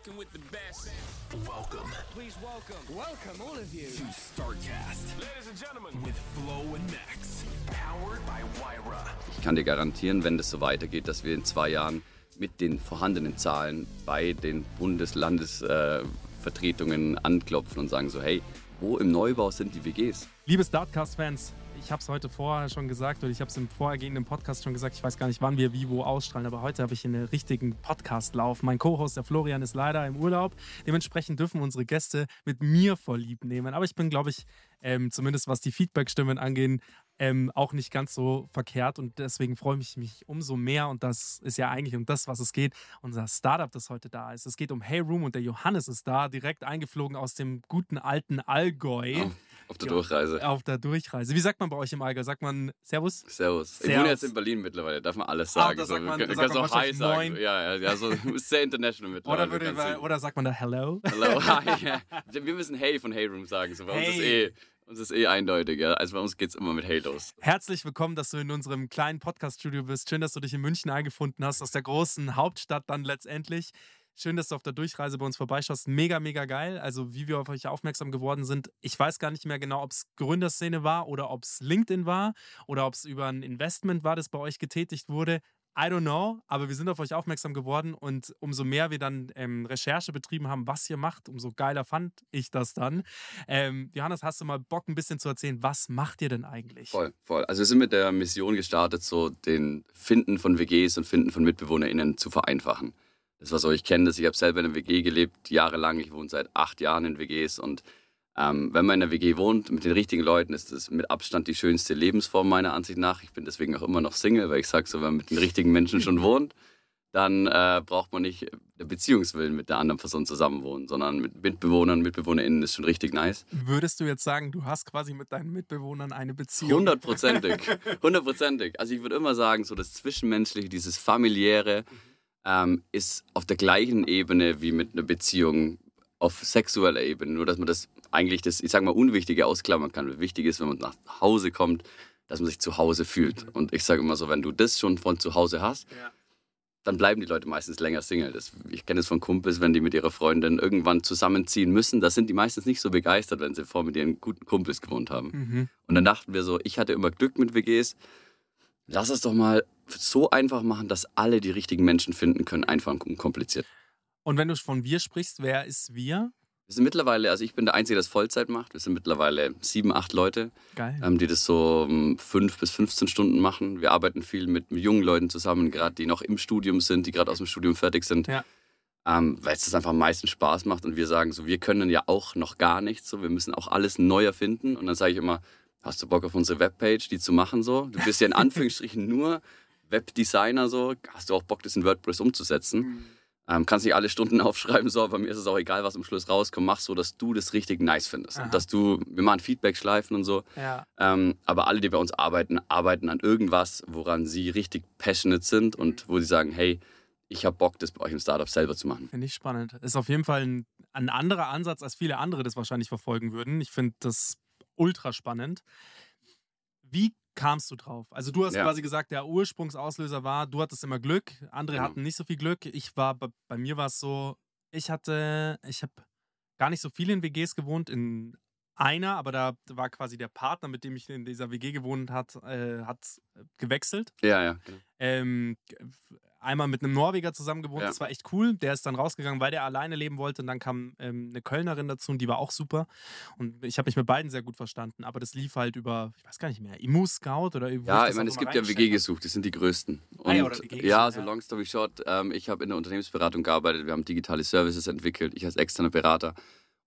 Rocking with the best. Welcome Please welcome, Welcome, all of you. to StarCast ladies and gentlemen. with Flo and Max. Powered by Wyra. Ich kann dir garantieren, wenn das so weitergeht, dass wir in zwei Jahren mit den vorhandenen Zahlen bei den Bundeslandesvertretungen anklopfen und sagen so, hey, wo im Neubau sind die WGs? Liebe Startcast-Fans, ich habe es heute vorher schon gesagt oder ich habe es im vorhergehenden Podcast schon gesagt. Ich weiß gar nicht, wann wir wie wo ausstrahlen, aber heute habe ich einen richtigen Podcast-Lauf. Mein Co-Host, der Florian, ist leider im Urlaub. Dementsprechend dürfen unsere Gäste mit mir vorlieb nehmen. Aber ich bin, glaube ich, ähm, zumindest was die Feedback-Stimmen angehen, ähm, auch nicht ganz so verkehrt und deswegen freue ich mich umso mehr und das ist ja eigentlich um das, was es geht, unser Startup, das heute da ist. Es geht um Hey Room und der Johannes ist da, direkt eingeflogen aus dem guten alten Allgäu. Auf, auf der Ja. Durchreise. Auf der Durchreise. Wie sagt man bei euch im Allgäu? Sagt man Servus? Servus. Ich Servus. wohne jetzt in Berlin mittlerweile, darf man alles Ah, sagen. da sagt man- du da kannst sagt man auch Hi sagen. Ja, ja, ja, so sehr international mittlerweile. Oder, würde, kannst oder sagt man da Hello? Hallo, hi. Ja. Wir müssen Hey von Hey Room sagen. So, bei uns, ist Hey. eh, uns ist eh eindeutig. Ja. Also bei uns geht es immer mit Hey los. Herzlich willkommen, dass du in unserem kleinen Podcast-Studio bist. Schön, dass du dich in München eingefunden hast, aus der großen Hauptstadt dann letztendlich. Schön, dass du auf der Durchreise bei uns vorbeischaust. Mega, mega geil. Also, wie wir auf euch aufmerksam geworden sind. Ich weiß gar nicht mehr genau, ob es Gründerszene war oder ob es LinkedIn war oder ob es über ein Investment war, das bei euch getätigt wurde. I don't know, aber wir sind auf euch aufmerksam geworden und umso mehr wir dann ähm, Recherche betrieben haben, was ihr macht, umso geiler fand ich das dann. Ähm, Johannes, hast du mal Bock, ein bisschen zu erzählen, was macht ihr denn eigentlich? Voll, voll. Also wir sind mit der Mission gestartet, so den Finden von WGs und Finden von MitbewohnerInnen zu vereinfachen. Das, was euch kennt, ist, ich habe selber in einer WG gelebt, jahrelang. Ich wohne seit acht Jahren in WGs und ähm, wenn man in einer WG wohnt mit den richtigen Leuten, ist das mit Abstand die schönste Lebensform meiner Ansicht nach. Ich bin deswegen auch immer noch Single, weil ich sage, so, wenn man mit den richtigen Menschen schon wohnt, dann äh, braucht man nicht der Beziehungswillen mit der anderen Person zusammenwohnen, sondern mit Mitbewohnern, MitbewohnerInnen ist schon richtig nice. Würdest du jetzt sagen, du hast quasi mit deinen Mitbewohnern eine Beziehung? Hundertprozentig. Hundertprozentig. Also ich würde immer sagen, so das Zwischenmenschliche, dieses familiäre ähm, ist auf der gleichen Ebene wie mit einer Beziehung auf sexueller Ebene. Nur dass man das eigentlich das, ich sag mal, Unwichtige ausklammern kann. Wichtig ist, wenn man nach Hause kommt, dass man sich zu Hause fühlt. Und ich sage immer so, wenn du das schon von zu Hause hast, Ja. dann bleiben die Leute meistens länger Single. Das, ich kenne es von Kumpels, wenn die mit ihrer Freundin irgendwann zusammenziehen müssen, da sind die meistens nicht so begeistert, wenn sie vor mit ihren guten Kumpels gewohnt haben. Mhm. Und dann dachten wir so, ich hatte immer Glück mit WGs. Lass es doch mal so einfach machen, dass alle die richtigen Menschen finden können, einfach und unkompliziert. Und wenn du von wir sprichst, wer ist wir? Wir sind mittlerweile, also ich bin der Einzige, der das Vollzeit macht. Wir sind mittlerweile sieben, acht Leute, ähm, die das so um, fünf bis 15 Stunden machen. Wir arbeiten viel mit jungen Leuten zusammen, gerade die noch im Studium sind, die gerade aus dem Studium fertig sind. Ja. Ähm, weil es das einfach am meisten Spaß macht und wir sagen so, wir können ja auch noch gar nichts, so, wir müssen auch alles neu erfinden und dann sage ich immer, hast du Bock auf unsere Webpage, die zu machen so? Du bist ja in Anführungsstrichen nur Webdesigner so, hast du auch Bock, das in WordPress umzusetzen? Ähm, kannst nicht alle Stunden aufschreiben, so, aber mir ist es auch egal, was am Schluss rauskommt. Mach so, dass du das richtig nice findest. Aha. Dass du, wir machen Feedback-Schleifen und so. Ja. Ähm, aber alle, die bei uns arbeiten, arbeiten an irgendwas, woran sie richtig passionate sind und wo sie sagen, hey, ich habe Bock, das bei euch im Startup selber zu machen. Finde ich spannend. Ist auf jeden Fall ein, ein anderer Ansatz, als viele andere das wahrscheinlich verfolgen würden. Ich finde das ultra spannend. Wie kamst du drauf? Also du hast Ja. quasi gesagt, der Ursprungsauslöser war, du hattest immer Glück, andere Genau. hatten nicht so viel Glück. Ich war, bei, bei mir war es so, ich hatte, ich habe gar nicht so viel in WGs gewohnt, in einer, aber da war quasi der Partner, mit dem ich in dieser WG gewohnt hat, äh, hat gewechselt. Ja, ja. Genau. Ähm, einmal mit einem Norweger zusammen gewohnt, Ja. das war echt cool. Der ist dann rausgegangen, weil der alleine leben wollte. Und dann kam ähm, eine Kölnerin dazu und die war auch super. Und ich habe mich mit beiden sehr gut verstanden. Aber das lief halt über, ich weiß gar nicht mehr, Immo Scout oder wo Ja, das ich auch meine, es gibt ja WG gesucht, die sind die größten. Ah ja, Und WG ja, so long story short, ähm, ich habe in der Unternehmensberatung gearbeitet, wir haben digitale Services entwickelt, ich als externer Berater.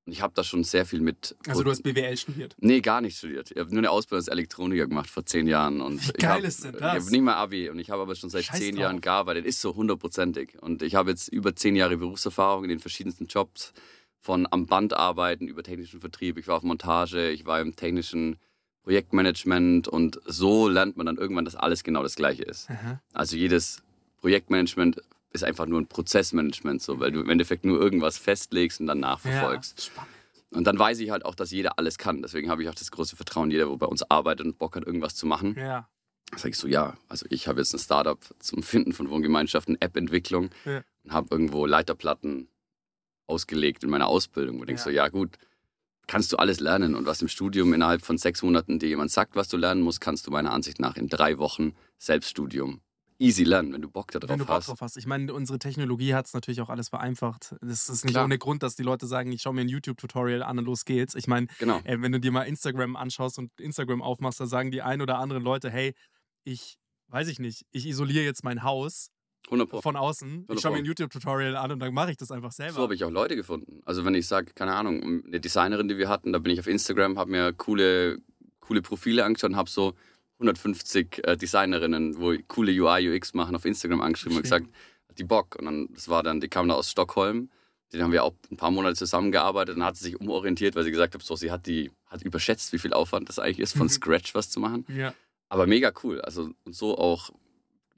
Und ich habe da schon sehr viel mit. Also du hast BWL studiert. Nee, gar nicht studiert. Ich habe nur eine Ausbildung als Elektroniker gemacht vor zehn Jahren. Und Wie ich geil hab, ist denn Ich das? habe nicht mal Abi und ich habe aber schon seit Scheiß zehn drauf. Jahren gearbeitet. Ist so hundertprozentig. Und ich habe jetzt über zehn Jahre Berufserfahrung in den verschiedensten Jobs. Von am Band arbeiten über technischen Vertrieb. Ich war auf Montage, ich war im technischen Projektmanagement. Und so lernt man dann irgendwann, dass alles genau das Gleiche ist. Aha. Also jedes Projektmanagement ist einfach nur ein Prozessmanagement, so, weil du im Endeffekt nur irgendwas festlegst und dann nachverfolgst. Ja, spannend. Und dann weiß ich halt auch, dass jeder alles kann. Deswegen habe ich auch das große Vertrauen, jeder, wo bei uns arbeitet und Bock hat, irgendwas zu machen. Ja. Sage ich so, ja, also ich habe jetzt ein Startup zum Finden von Wohngemeinschaften, App-Entwicklung Ja. und habe irgendwo Leiterplatten ausgelegt in meiner Ausbildung. Und denkst Ja. so, ja gut, kannst du alles lernen. Und was im Studium innerhalb von sechs Monaten dir jemand sagt, was du lernen musst, kannst du meiner Ansicht nach in drei Wochen Selbststudium easy lernen, wenn du Bock darauf Wenn du Bock hast. drauf hast. Ich meine, unsere Technologie hat es natürlich auch alles vereinfacht. Das ist nicht Klar. ohne Grund, dass die Leute sagen, ich schaue mir ein YouTube-Tutorial an und los geht's. Ich meine, Genau. Ey, wenn du dir mal Instagram anschaust und Instagram aufmachst, da sagen die ein oder anderen Leute, hey, ich weiß ich nicht, ich isoliere jetzt mein Haus 100 Pro. von außen, ich schaue mir ein YouTube-Tutorial an und dann mache ich das einfach selber. So habe ich auch Leute gefunden. Also wenn ich sage, keine Ahnung, eine Designerin, die wir hatten, da bin ich auf Instagram, habe mir coole, coole Profile angeschaut und habe so 150 äh, Designerinnen, wo coole UI, UX machen, auf Instagram angeschrieben und Schön. gesagt, hat die Bock. Und dann, das war dann, die kam da aus Stockholm. Den haben wir auch ein paar Monate zusammengearbeitet und dann hat sie sich umorientiert, weil sie gesagt hat, so, sie hat die, hat überschätzt, wie viel Aufwand das eigentlich ist, von Mhm. Scratch was zu machen. ja. Aber mega cool. Also und so auch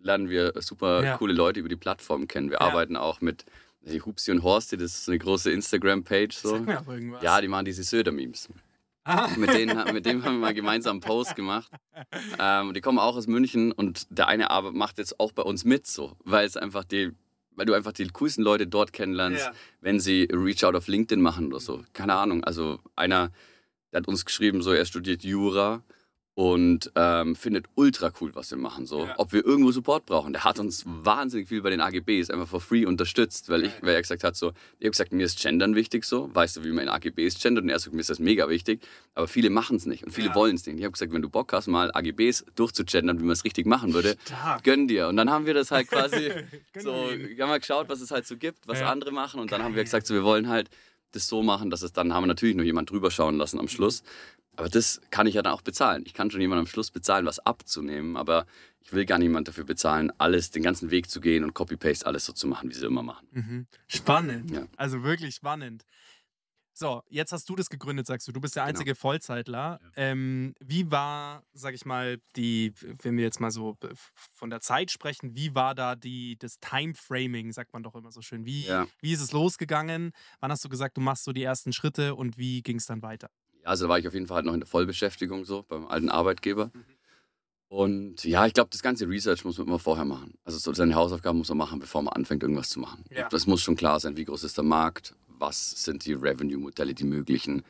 lernen wir super Ja. coole Leute über die Plattform kennen. Wir Ja. arbeiten auch mit Hupsi und Horsti, das ist so eine große Instagram-Page. So. Sag mir auch irgendwas. Ja, die machen diese Söder-Memes. Ah. Mit denen, mit dem haben wir mal gemeinsam einen Post gemacht. Ähm, die kommen auch aus München und der eine aber macht jetzt auch bei uns mit, so, weil es einfach die, weil du einfach die coolsten Leute dort kennenlernst, Ja. wenn sie Reach Out auf LinkedIn machen oder so. Keine Ahnung. Also einer, der hat uns geschrieben, so er studiert Jura und ähm, findet ultra cool, was wir machen. So, Ja. ob wir irgendwo Support brauchen. Der hat uns wahnsinnig viel bei den AGBs einfach for free unterstützt, weil ich, weil er gesagt hat, so, ich habe gesagt, mir ist Gendern wichtig, so, weißt du, wie man in AGBs gendert? Und er sagt, mir ist das mega wichtig, aber viele machen es nicht und viele Ja. wollen es nicht. Ich habe gesagt, wenn du Bock hast, mal AGBs durchzugendern, wie man es richtig machen würde, Stark. gönn dir. Und dann haben wir das halt quasi so, ihm. wir haben mal geschaut, was es halt so gibt, was Ja. andere machen und dann haben wir gesagt, so, wir wollen halt das so machen, dass es dann haben wir natürlich noch jemand drüber schauen lassen am Schluss. Aber das kann ich ja dann auch bezahlen. Ich kann schon jemand am Schluss bezahlen, was abzunehmen, aber ich will gar niemand dafür bezahlen, alles, den ganzen Weg zu gehen und Copy-Paste alles so zu machen, wie sie immer machen. Mhm. Spannend. Ja. Also wirklich spannend. So, jetzt hast du das gegründet, sagst du. Du bist der einzige Vollzeitler. Ähm, wie war, sag ich mal, die, wenn wir jetzt mal so von der Zeit sprechen, wie war da die, das Timeframing, sagt man doch immer so schön. Wie, Ja. wie ist es losgegangen? Wann hast du gesagt, du machst so die ersten Schritte und wie ging es dann weiter? Ja, also da war ich auf jeden Fall halt noch in der Vollbeschäftigung so beim alten Arbeitgeber. Und ja, ich glaube, das ganze Research muss man immer vorher machen. Also so seine Hausaufgaben muss man machen, bevor man anfängt, irgendwas zu machen. Ja. Das muss schon klar sein, wie groß ist der Markt, was sind die Revenue-Modelle, die möglichen,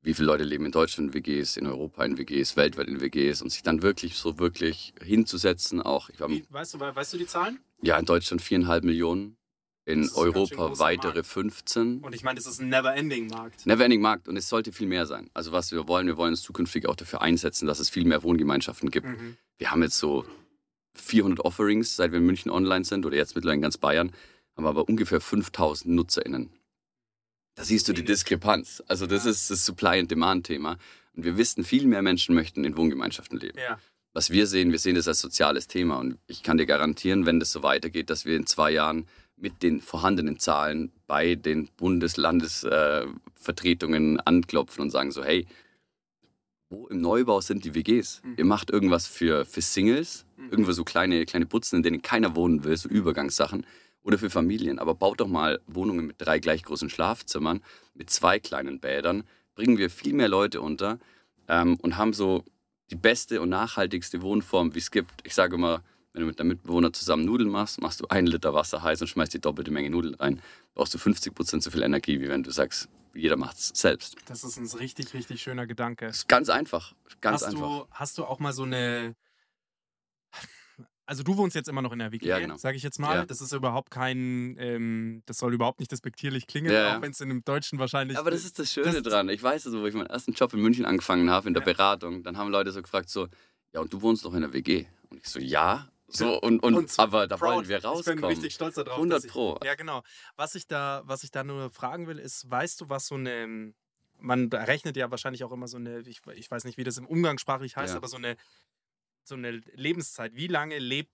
wie viele Leute leben in Deutschland in WGs, in Europa in WGs, weltweit in WGs und sich dann wirklich so wirklich hinzusetzen. Auch, ich war Wie, weißt, du, weißt du die Zahlen? ja in Deutschland viereinhalb Millionen, in Europa weitere Markt. 15. Und ich meine, das ist ein Never-Ending-Markt. Neverending Markt und es sollte viel mehr sein. Also was wir wollen, wir wollen uns zukünftig auch dafür einsetzen, dass es viel mehr Wohngemeinschaften gibt. Mhm. Wir haben jetzt so 400 Offerings, seit wir in München online sind oder jetzt mittlerweile in ganz Bayern, haben wir aber ungefähr 5000 NutzerInnen. Da siehst du die. Diskrepanz. Also das Ja. ist das Supply- and Demand-Thema. Und wir wissen, viel mehr Menschen möchten in Wohngemeinschaften leben. Ja. Was wir sehen, wir sehen das als soziales Thema. Und ich kann dir garantieren, wenn das so weitergeht, dass wir in zwei Jahren mit den vorhandenen Zahlen bei den Bundeslandesvertretungen anklopfen und sagen so, hey, wo im Neubau sind die WGs? Mhm. Ihr macht irgendwas für, für Singles, irgendwo so kleine, kleine Putzen, in denen keiner wohnen will, so Übergangssachen. Oder für Familien. Aber baut doch mal Wohnungen mit drei gleich großen Schlafzimmern, mit zwei kleinen Bädern. Bringen wir viel mehr Leute unter ähm, und haben so die beste und nachhaltigste Wohnform, wie es gibt. Ich sage immer, wenn du mit deinem Mitbewohner zusammen Nudeln machst, machst du einen Liter Wasser heiß und schmeißt die doppelte Menge Nudeln rein. Brauchst du 50 Prozent so viel Energie, wie wenn du sagst, jeder macht es selbst. Das ist ein richtig, richtig schöner Gedanke. Ist ganz einfach. Ganz hast, einfach. Du, hast du auch mal so eine. Also du wohnst jetzt immer noch in der WG, Ja, genau. sage ich jetzt mal. Ja. Das ist überhaupt kein, ähm, das soll überhaupt nicht despektierlich klingen, Ja, auch wenn es in dem Deutschen wahrscheinlich. Aber das ist das Schöne das- dran. Ich weiß es, wo ich meinen ersten Job in München angefangen habe, in der. Beratung. Dann haben Leute so gefragt, so, ja, und du wohnst noch in der WG? Und ich so, ja. So, und, und, Und aber da proud. wollen wir Ich bin rauskommen. richtig stolz darauf. 100 dass ich, Pro. Ja, genau. Was ich da, was ich da nur fragen will, ist, weißt du, was so eine, man rechnet ja wahrscheinlich auch immer so eine, ich, ich weiß nicht, wie das im Umgangssprachlich heißt, Ja. aber so eine, so eine Lebenszeit. Wie lange lebt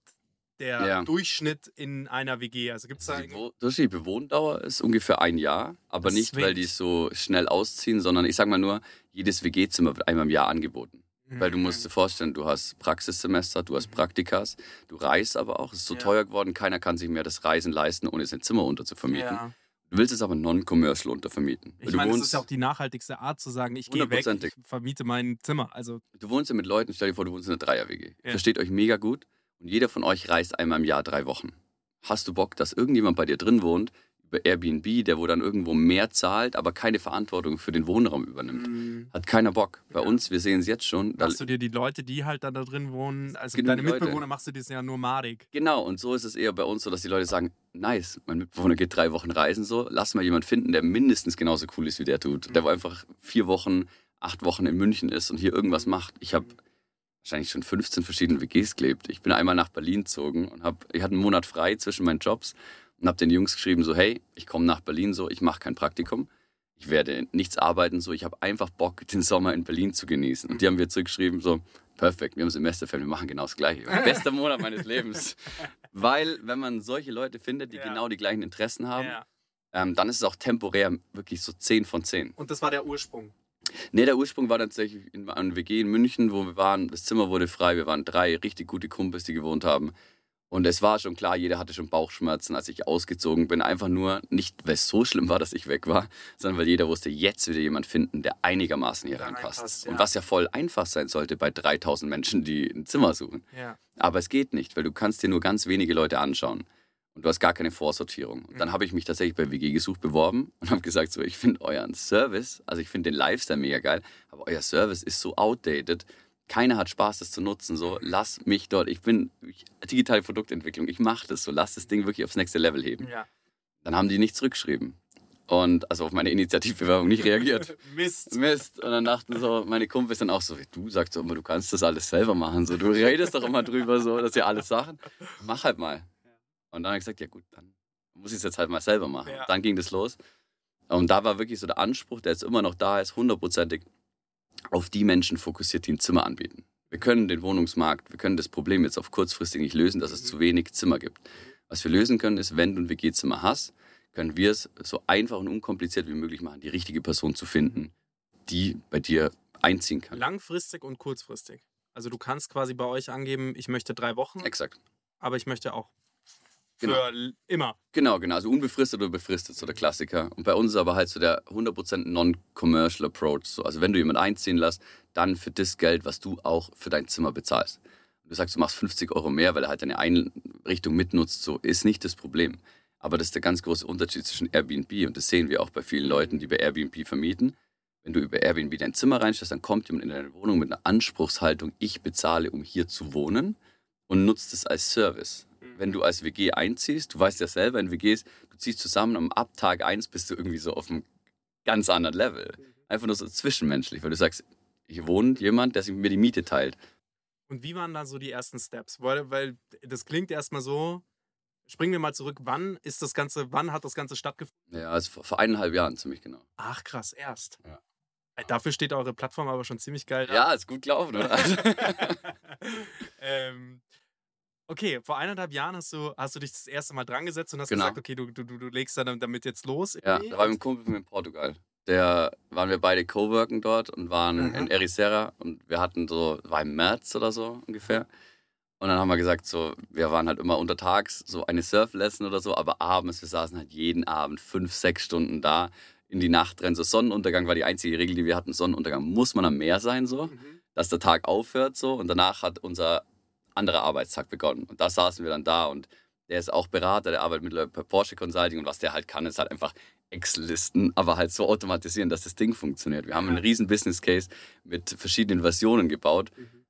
der Ja. Durchschnitt in einer WG? Also gibt es da durchschnittliche Bewohndauer ist ungefähr ein Jahr, aber Das nicht, weil die so schnell ausziehen, sondern ich sage mal nur, jedes WG-Zimmer wird einmal im Jahr angeboten. Weil du musst dir vorstellen, du hast Praxissemester, du hast Praktikas, du reist aber auch. Es ist so Ja. teuer geworden, keiner kann sich mehr das Reisen leisten, ohne sein Zimmer unterzuvermieten. Ja. Du willst es aber non-commercial untervermieten. Ich du, meine, das ist ja auch die nachhaltigste Art zu sagen, ich gehe weg, ich vermiete mein Zimmer. Also du wohnst ja mit Leuten, stell dir vor, du wohnst in einer Dreier-WG. Ja. Versteht euch mega gut und jeder von euch reist einmal im Jahr drei Wochen. Hast du Bock, dass irgendjemand bei dir drin wohnt, über Airbnb, der wo dann irgendwo mehr zahlt, aber keine Verantwortung für den Wohnraum übernimmt? mh, Hat keiner Bock. Bei Ja. uns, wir sehen es jetzt schon. Machst du dir die Leute, die halt da, da drin wohnen, also Genug deine Leute. Mitbewohner machst du das ja nur madig. genau, und so ist es eher bei uns so, dass die Leute sagen, nice, mein Mitbewohner geht drei Wochen reisen, so, lass mal jemanden finden, der mindestens genauso cool ist, wie der tut. Der wo einfach vier Wochen, acht Wochen in München ist und hier irgendwas macht. Ich habe wahrscheinlich schon 15 verschiedene WGs gelebt. Ich bin einmal nach Berlin gezogen und hab, ich hatte einen Monat frei zwischen meinen Jobs und habe den Jungs geschrieben, so, hey, ich komme nach Berlin, so, ich mache kein Praktikum. Ich werde nichts arbeiten, so, ich habe einfach Bock, den Sommer in Berlin zu genießen. Und die haben wir zurückgeschrieben, so, perfekt, wir haben Semesterferien, wir machen genau das Gleiche. Bester Monat meines Lebens. Weil, wenn man solche Leute findet, die Ja. genau die gleichen Interessen haben, Ja. ähm, dann ist es auch temporär wirklich so 10 von 10. Und das war der Ursprung. Nee, der Ursprung war tatsächlich in einem WG in München, wo wir waren. Das Zimmer wurde frei. Wir waren drei richtig gute Kumpels, die gewohnt haben. Und es war schon klar, jeder hatte schon Bauchschmerzen, als ich ausgezogen bin. Einfach nur, nicht weil es so schlimm war, dass ich weg war, sondern weil jeder wusste, jetzt wieder jemand finden, der einigermaßen hier reinpasst. reinpasst, ja. Und was ja voll einfach sein sollte bei 3000 Menschen, die ein Zimmer suchen. Ja. Aber es geht nicht, weil du kannst dir nur ganz wenige Leute anschauen. Und du hast gar keine Vorsortierung. Und Mhm. dann habe ich mich tatsächlich bei WG gesucht beworben und habe gesagt, so, ich finde euren Service, also ich finde den Lifestyle mega geil, aber euer Service ist so outdated. Keiner hat Spaß, das zu nutzen. So, lass mich dort. Ich bin ich, digitale Produktentwicklung. Ich mache das so. Lass das Ding wirklich aufs nächste Level heben. ja. Dann haben die nicht zurückgeschrieben. Und also auf meine Initiativbewerbung nicht reagiert. Mist. Mist. Und dann dachten so, meine Kumpels dann auch so, du sagst doch immer, du kannst das alles selber machen. So, du redest doch immer drüber, so, dass ihr alles Sachen. Mach halt mal. Und dann habe ich gesagt, ja gut, dann muss ich es jetzt halt mal selber machen. Ja. Dann ging das los. Und da war wirklich so der Anspruch, der jetzt immer noch da ist, hundertprozentig auf die Menschen fokussiert, die ein Zimmer anbieten. Wir können den Wohnungsmarkt, wir können das Problem jetzt auf kurzfristig nicht lösen, dass es zu wenig Zimmer gibt. Was wir lösen können, ist, wenn du ein WG-Zimmer hast, können wir es so einfach und unkompliziert wie möglich machen, die richtige Person zu finden, die bei dir einziehen kann. Langfristig und kurzfristig. Also du kannst quasi bei euch angeben, ich möchte drei Wochen, Exakt. aber ich möchte auch Genau. l- immer. Genau, genau. Also unbefristet oder befristet, so der Klassiker. Und bei uns ist aber halt so der 100% non-commercial Approach. So, also wenn du jemanden einziehen lässt, dann für das Geld, was du auch für dein Zimmer bezahlst. Du sagst, du machst 50 Euro mehr, weil er halt deine Einrichtung mitnutzt, so ist nicht das Problem. Aber das ist der ganz große Unterschied zwischen Airbnb und das sehen wir auch bei vielen Leuten, die bei Airbnb vermieten. Wenn du über Airbnb dein Zimmer reinstellst, dann kommt jemand in deine Wohnung mit einer Anspruchshaltung, ich bezahle, um hier zu wohnen und nutzt es als Service. Wenn du als WG einziehst, du weißt ja selber in WGs, du ziehst zusammen und ab Tag 1 bist du irgendwie so auf einem ganz anderen Level. Einfach nur so zwischenmenschlich, weil du sagst, hier wohnt jemand, der sich mit mir die Miete teilt. Und wie waren da so die ersten Steps? Weil, weil das klingt erstmal so. Springen wir mal zurück. Wann ist das Ganze, wann hat das Ganze stattgefunden? Ja, also vor, eineinhalb Jahren ziemlich genau. Ach krass, erst. Ja. Äh, Dafür steht eure Plattform aber schon ziemlich geil. Ja, ist gut gelaufen, oder? ähm, okay, vor eineinhalb Jahren hast du, hast du dich das erste Mal dran gesetzt und hast Genau. gesagt, okay, du, du, du legst dann damit jetzt los. Ja, da war ich mit einem Kumpel von mir in Portugal. Der waren wir beide coworken dort und waren Aha. in Ericeira und wir hatten so, war im März oder so ungefähr. Und dann haben wir gesagt, so, wir waren halt immer untertags, so eine Surflesson oder so, aber abends, wir saßen halt jeden Abend fünf, sechs Stunden da in die Nacht rein. So Sonnenuntergang war die einzige Regel, die wir hatten. Sonnenuntergang muss man am Meer sein, so, Mhm. dass der Tag aufhört, so. Und danach hat unser anderer Arbeitstag begonnen. Und da saßen wir dann da und der ist auch Berater, der arbeitet mittlerweile bei Porsche Consulting und was der halt kann, ist halt einfach Excel-Listen, aber halt so automatisieren, dass das Ding funktioniert. Wir haben einen riesen Business Case mit verschiedenen Versionen gebaut. Mhm.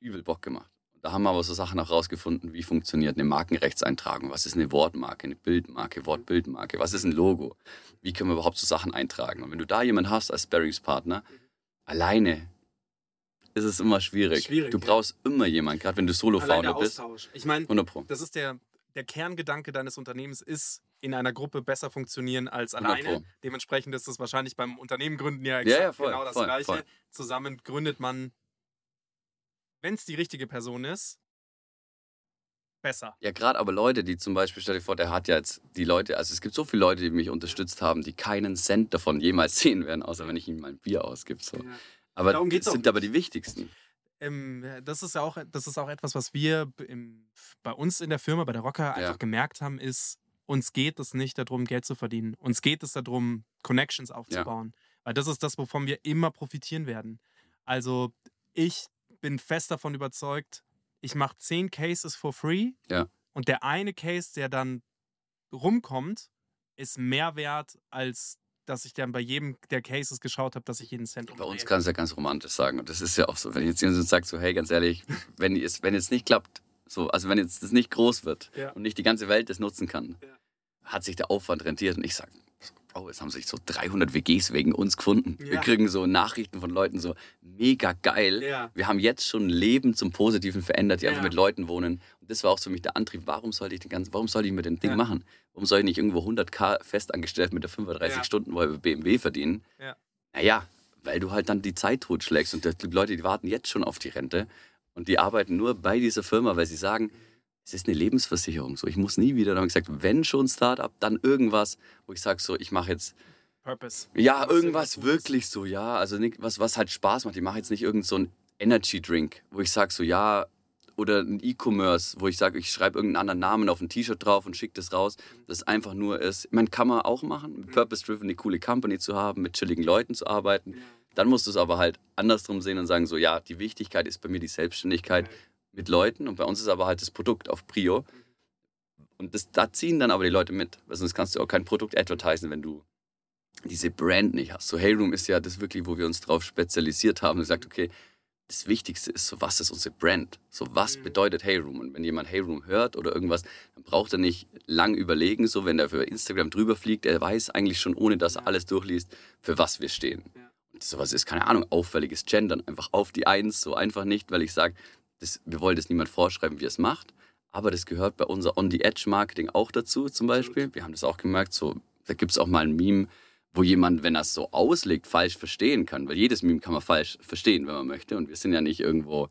Übel Bock gemacht. Und da haben wir aber so Sachen auch rausgefunden, wie funktioniert eine Markenrechtseintragung, was ist eine Wortmarke, eine Bildmarke, Wortbildmarke, was ist ein Logo, wie können wir überhaupt so Sachen eintragen. Und wenn du da jemanden hast als Sparringspartner, alleine ist es immer schwierig. Schwierig, du ja. brauchst immer jemanden, gerade wenn du Solo-Founder der bist. Austausch. Ich meine, 100 Pro. das ist der, der Kerngedanke deines Unternehmens ist, in einer Gruppe besser funktionieren als 100 alleine. Dementsprechend ist es wahrscheinlich beim Unternehmen gründen ja, Ja, ja, voll, genau das voll, Gleiche. voll. Zusammen gründet man, wenn es die richtige Person ist, besser. Ja, gerade aber Leute, die zum Beispiel, stell dir vor, der hat ja jetzt die Leute, also es gibt so viele Leute, die mich unterstützt haben, die keinen Cent davon jemals sehen werden, außer wenn ich ihnen mein Bier ausgebe. So. Aber Darum geht's das sind aber die wichtigsten. Ähm, das ist ja auch, das ist auch etwas, was wir im, bei uns in der Firma, bei der Rocker, einfach Ja. gemerkt haben, ist, uns geht es nicht darum, Geld zu verdienen. Uns geht es darum, Connections aufzubauen. Weil das ist das, wovon wir immer profitieren werden. Also ich bin fest davon überzeugt, ich mache zehn Cases for free Ja. und der eine Case, der dann rumkommt, ist mehr wert, als dass ich dann bei jedem der Cases geschaut habe, dass ich jeden Cent Bei uns kann es ja ganz romantisch sagen. Und das ist ja auch so, wenn jetzt jemand sagt, so, hey, ganz ehrlich, wenn es wenn jetzt nicht klappt, so, also wenn jetzt das nicht groß wird Ja. und nicht die ganze Welt das nutzen kann, Ja. hat sich der Aufwand rentiert. Und ich sage, Bro, es haben sich so 300 WGs wegen uns gefunden. Wir Ja. kriegen so Nachrichten von Leuten so, mega geil. Ja. Wir haben jetzt schon Leben zum Positiven verändert, die Ja. einfach mit Leuten wohnen. Und das war auch für mich der Antrieb. Warum sollte ich den ganzen, warum soll ich mit dem Ding machen? Warum soll ich nicht irgendwo 100k festangestellt mit der 35 Ja. Stunden bei BMW verdienen? Ja. Naja, weil du halt dann die Zeit totschlägst und die Leute, die warten jetzt schon auf die Rente und die arbeiten nur bei dieser Firma, weil sie sagen, es ist eine Lebensversicherung. So, ich muss nie wieder, dann habe ich gesagt, wenn schon Startup, dann irgendwas, wo ich sage, so, ich mache jetzt Purpose. ja, Was irgendwas wirklich so, ja. Also nicht, was, was halt Spaß macht. Ich mache jetzt nicht irgendeinen so Energy Drink, wo ich sage so, ja, oder ein E-Commerce, wo ich sage, ich schreibe irgendeinen anderen Namen auf ein T-Shirt drauf und schicke das raus. Das einfach nur ist, meine, kann man auch machen, mit Purpose-Driven eine coole Company zu haben, mit chilligen Leuten zu arbeiten. Dann musst du es aber halt andersrum sehen und sagen so, ja, die Wichtigkeit ist bei mir die Selbstständigkeit mit Leuten und bei uns ist aber halt das Produkt auf Prio. Und das, da ziehen dann aber die Leute mit, weil sonst kannst du auch kein Produkt advertisen, wenn du diese Brand nicht hast. So Heyroom ist ja das wirklich, wo wir uns drauf spezialisiert haben und gesagt, okay, das Wichtigste ist so, was ist unsere Brand? So, was Mhm. bedeutet Heyroom? Und wenn jemand Heyroom hört oder irgendwas, dann braucht er nicht lang überlegen, so wenn er für Instagram drüber fliegt, er weiß eigentlich schon, ohne dass er alles durchliest, für was wir stehen. Und sowas ist, keine Ahnung, auffälliges Gendern, einfach auf die Eins, so einfach nicht, weil ich sage, das, wir wollen das niemand vorschreiben, wie er es macht, aber das gehört bei unser On-the-Edge-Marketing auch dazu zum Beispiel. Wir haben das auch gemerkt, so, da gibt es auch mal ein Meme, wo jemand, wenn er es so auslegt, falsch verstehen kann, weil jedes Meme kann man falsch verstehen, wenn man möchte und wir sind ja nicht irgendwo,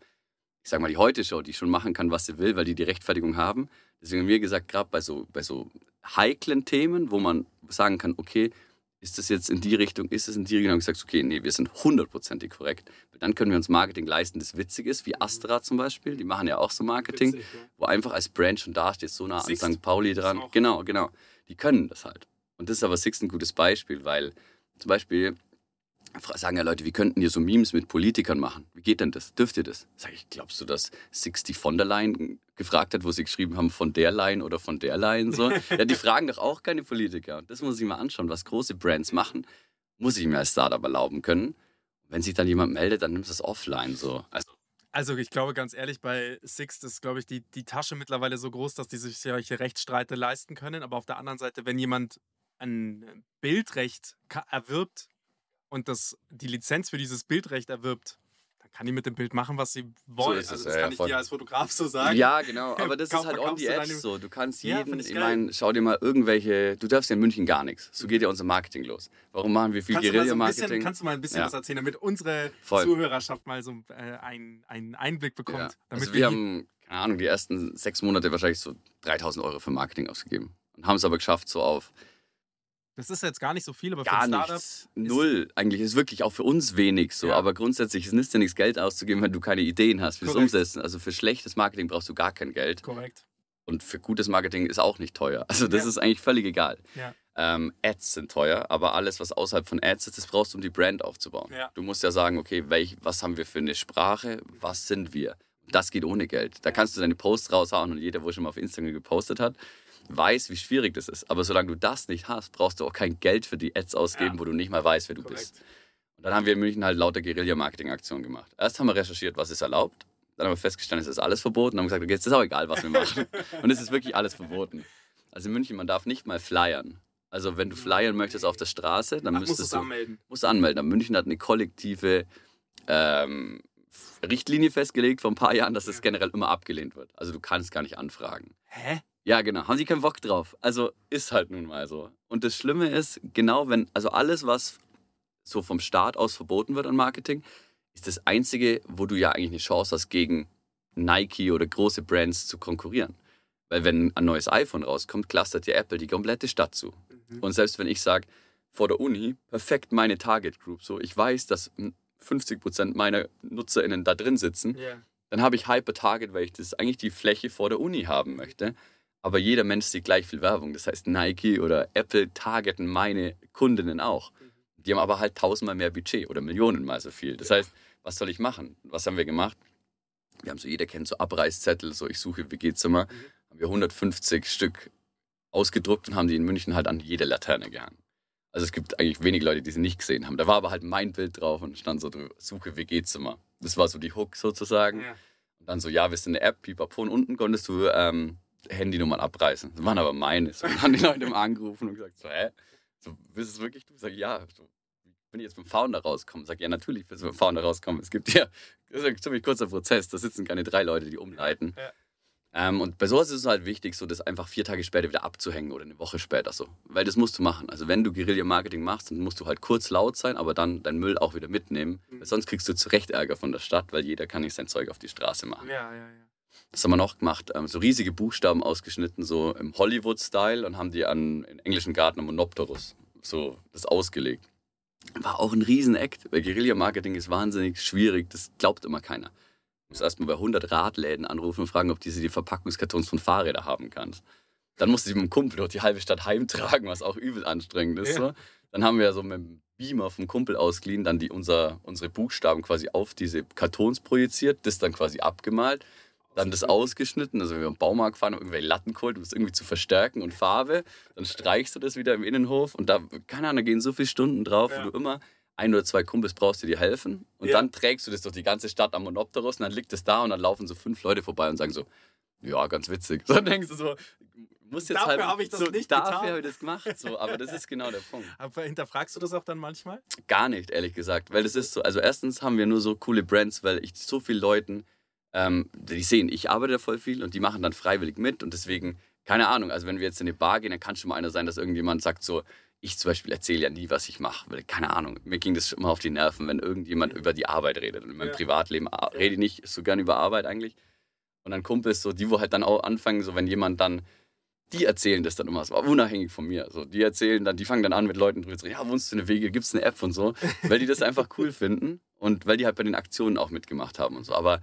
ich sag mal, die Heute-Show, die schon machen kann, was sie will, weil die die Rechtfertigung haben. Deswegen haben wir gesagt, gerade bei so, bei so heiklen Themen, wo man sagen kann, okay, ist das jetzt in die Richtung, ist es in die Richtung, haben wir gesagt, okay, nee, wir sind hundertprozentig korrekt. Dann können wir uns Marketing leisten, das witzig ist, wie Astra zum Beispiel, die machen ja auch so Marketing, Witzig, ja. wo einfach als Brand schon dasteht, so nah an Sixt St. Pauli dran. Genau, genau. Die können das halt. Und das ist aber Sixt ein gutes Beispiel, weil zum Beispiel sagen ja Leute, wie könnten ihr so Memes mit Politikern machen? Wie geht denn das? Dürft ihr das? Sag ich, glaubst du, dass Sixty von der Leyen gefragt hat, wo sie geschrieben haben, von der Leyen oder von der Leyen? So? ja, die fragen doch auch keine Politiker. Und das muss ich mal anschauen, was große Brands machen, muss ich mir als Startup erlauben können. Wenn sich dann jemand meldet, dann nimmst du es offline. So. Also, Also ich glaube ganz ehrlich, bei Sixt ist, glaube ich, die, die Tasche mittlerweile so groß, dass die sich solche Rechtsstreite leisten können. Aber auf der anderen Seite, wenn jemand ein Bildrecht erwirbt und das, die Lizenz für dieses Bildrecht erwirbt, dann kann die mit dem Bild machen, was sie wollen. es, also das ja, ja, kann ich voll. dir als Fotograf so sagen. Ja, genau, aber das Kauf- ist halt on the edge so. Du kannst Ja, jeden, find ich ich, meine, schau dir mal irgendwelche, du darfst ja in München gar nichts. So geht ja unser Marketing los. Warum machen wir viel mal so Guerilla-Marketing? kannst du mal ein bisschen Ja. was erzählen, damit unsere Voll. Zuhörerschaft mal so äh, einen, einen Einblick bekommt? Ja. Also wir haben, keine Ahnung, die ersten sechs Monate wahrscheinlich so 3000 Euro für Marketing ausgegeben. Und haben es aber geschafft, so auf das ist jetzt gar nicht so viel, aber für gar ein Startup nichts. Null. Eigentlich ist wirklich auch für uns wenig so. Ja. Aber grundsätzlich es nützt ja nichts Geld auszugeben, wenn du keine Ideen hast, wie Korrekt. umsetzen. Also für schlechtes Marketing brauchst du gar kein Geld. korrekt. Und für gutes Marketing ist auch nicht teuer. Also das Ja. ist eigentlich völlig egal. Ja. Ähm, Ads sind teuer, aber alles, was außerhalb von Ads ist, das brauchst du, um die Brand aufzubauen. Du musst ja sagen, okay, welch, was haben wir für eine Sprache, was sind wir? Das geht ohne Geld. Da kannst du deine Posts raushauen und jeder, wo schon mal auf Instagram gepostet hat, weiß, wie schwierig das ist. Aber solange du das nicht hast, brauchst du auch kein Geld für die Ads ausgeben, Ja. wo du nicht mal weißt, wer du Korrekt. bist. Und dann haben wir in München halt lauter Guerilla-Marketing-Aktionen gemacht. Erst haben wir recherchiert, was ist erlaubt. Dann haben wir festgestellt, es ist alles verboten. Dann haben wir gesagt, okay, jetzt ist auch egal, was wir machen. und es ist wirklich alles verboten. Also in München, man darf nicht mal flyern. Also wenn du flyern möchtest auf der Straße, dann Ach, musst du müsstest es du anmelden. musst anmelden. Aber München hat eine kollektive ähm, Richtlinie festgelegt vor ein paar Jahren, dass das generell immer abgelehnt wird. Also du kannst gar nicht anfragen. Hä? Ja, genau. Haben sie keinen Bock drauf. Also ist halt nun mal so. Und das Schlimme ist, genau wenn, also alles, was so vom Staat aus verboten wird an Marketing, ist das Einzige, wo du ja eigentlich eine Chance hast, gegen Nike oder große Brands zu konkurrieren. Weil wenn ein neues iPhone rauskommt, clustert dir Apple die komplette Stadt zu. Und selbst wenn ich sage, vor der Uni, perfekt meine Target Group, so ich weiß, dass hm, 50% meiner NutzerInnen da drin sitzen, Ja. dann habe ich Hyper Target, weil ich das eigentlich die Fläche vor der Uni haben möchte. Aber jeder Mensch sieht gleich viel Werbung. Das heißt, Nike oder Apple targeten meine Kundinnen auch. Die haben aber halt tausendmal mehr Budget oder Millionenmal so viel. Das heißt, was soll ich machen? Was haben wir gemacht? Wir haben so, jeder kennt so Abreißzettel, so ich suche WG-Zimmer. Haben wir 150 Stück ausgedruckt und haben die in München halt an jede Laterne gehangen. Also es gibt eigentlich wenige Leute, die sie nicht gesehen haben. Da war aber halt mein Bild drauf und stand so drüber, suche WG-Zimmer. Das war so die Hook sozusagen. Ja. Und dann so, ja, wir sind eine App, pipapo. Und unten konntest du ähm, Handynummern abreißen. Das waren aber meine. So, dann haben die Leute immer angerufen und gesagt, so, hä? So, bist es wirklich du? Sag ich, ja. So, bin ich jetzt mit dem Founder rauskommen? Sag ich, ja, natürlich bist du mit dem Founder rauskommen. Es gibt ja, das ist ein ziemlich kurzer Prozess. Da sitzen keine drei Leute, die umleiten. Ja. Ähm, und bei sowas ist es halt wichtig, so das einfach vier Tage später wieder abzuhängen oder eine Woche später so. Weil das musst du machen. Also wenn du Guerilla-Marketing machst, dann musst du halt kurz laut sein, aber dann deinen Müll auch wieder mitnehmen. Weil sonst kriegst du zu Recht Ärger von der Stadt, weil jeder kann nicht sein Zeug auf die Straße machen. Ja, ja, ja. Das haben wir noch gemacht. Ähm, so riesige Buchstaben ausgeschnitten, so im Hollywood-Style und haben die an den englischen Garten am Monopterus so das ausgelegt. War auch ein Riesen-Act, weil Guerilla-Marketing ist wahnsinnig schwierig, das glaubt immer keiner. Du musst erstmal bei 100 Radläden anrufen und fragen, ob diese die Verpackungskartons von Fahrrädern haben kannst. Dann musste ich mit dem Kumpel durch die halbe Stadt heimtragen, was auch übel anstrengend ist. Ja. So. Dann haben wir so mit dem Beamer vom Kumpel ausgeliehen, dann die, unser, unsere Buchstaben quasi auf diese Kartons projiziert, das dann quasi abgemalt, dann das ausgeschnitten, also wenn wir im Baumarkt fahren, haben irgendwelche Latten geholt, um es irgendwie zu verstärken und Farbe, dann streichst du das wieder im Innenhof und da, keine Ahnung, da gehen so viele Stunden drauf, Ja. wo du immer ein oder zwei Kumpels brauchst, die dir helfen und Ja. dann trägst du das durch die ganze Stadt am Monopteros und dann liegt es da und dann laufen so fünf Leute vorbei und sagen so, ja, ganz witzig. So dann denkst du so, muss jetzt Dafür halt, habe ich das so, nicht dafür getan. habe ich das gemacht, so, aber das ist genau der Punkt. Aber hinterfragst du das auch dann manchmal? Gar nicht, ehrlich gesagt. Weil das ist so, also erstens haben wir nur so coole Brands, weil ich so vielen Leuten, ähm, die sehen, ich arbeite voll viel und die machen dann freiwillig mit und deswegen, keine Ahnung, also wenn wir jetzt in eine Bar gehen, dann kann schon mal einer sein, dass irgendjemand sagt so, ich zum Beispiel erzähle ja nie, was ich mache, weil keine Ahnung, mir ging das immer auf die Nerven, wenn irgendjemand über die Arbeit redet. Und in meinem Ja. Privatleben rede ich nicht so gern über Arbeit eigentlich. Und dann Kumpels so, die wo halt dann auch anfangen, so wenn jemand dann die erzählen das dann immer, so unabhängig von mir. So, die erzählen dann, die fangen dann an mit Leuten drüber zu reden, ja, wohnst du in der Wege, gibt es eine App und so, weil die das einfach cool finden und weil die halt bei den Aktionen auch mitgemacht haben und so. Aber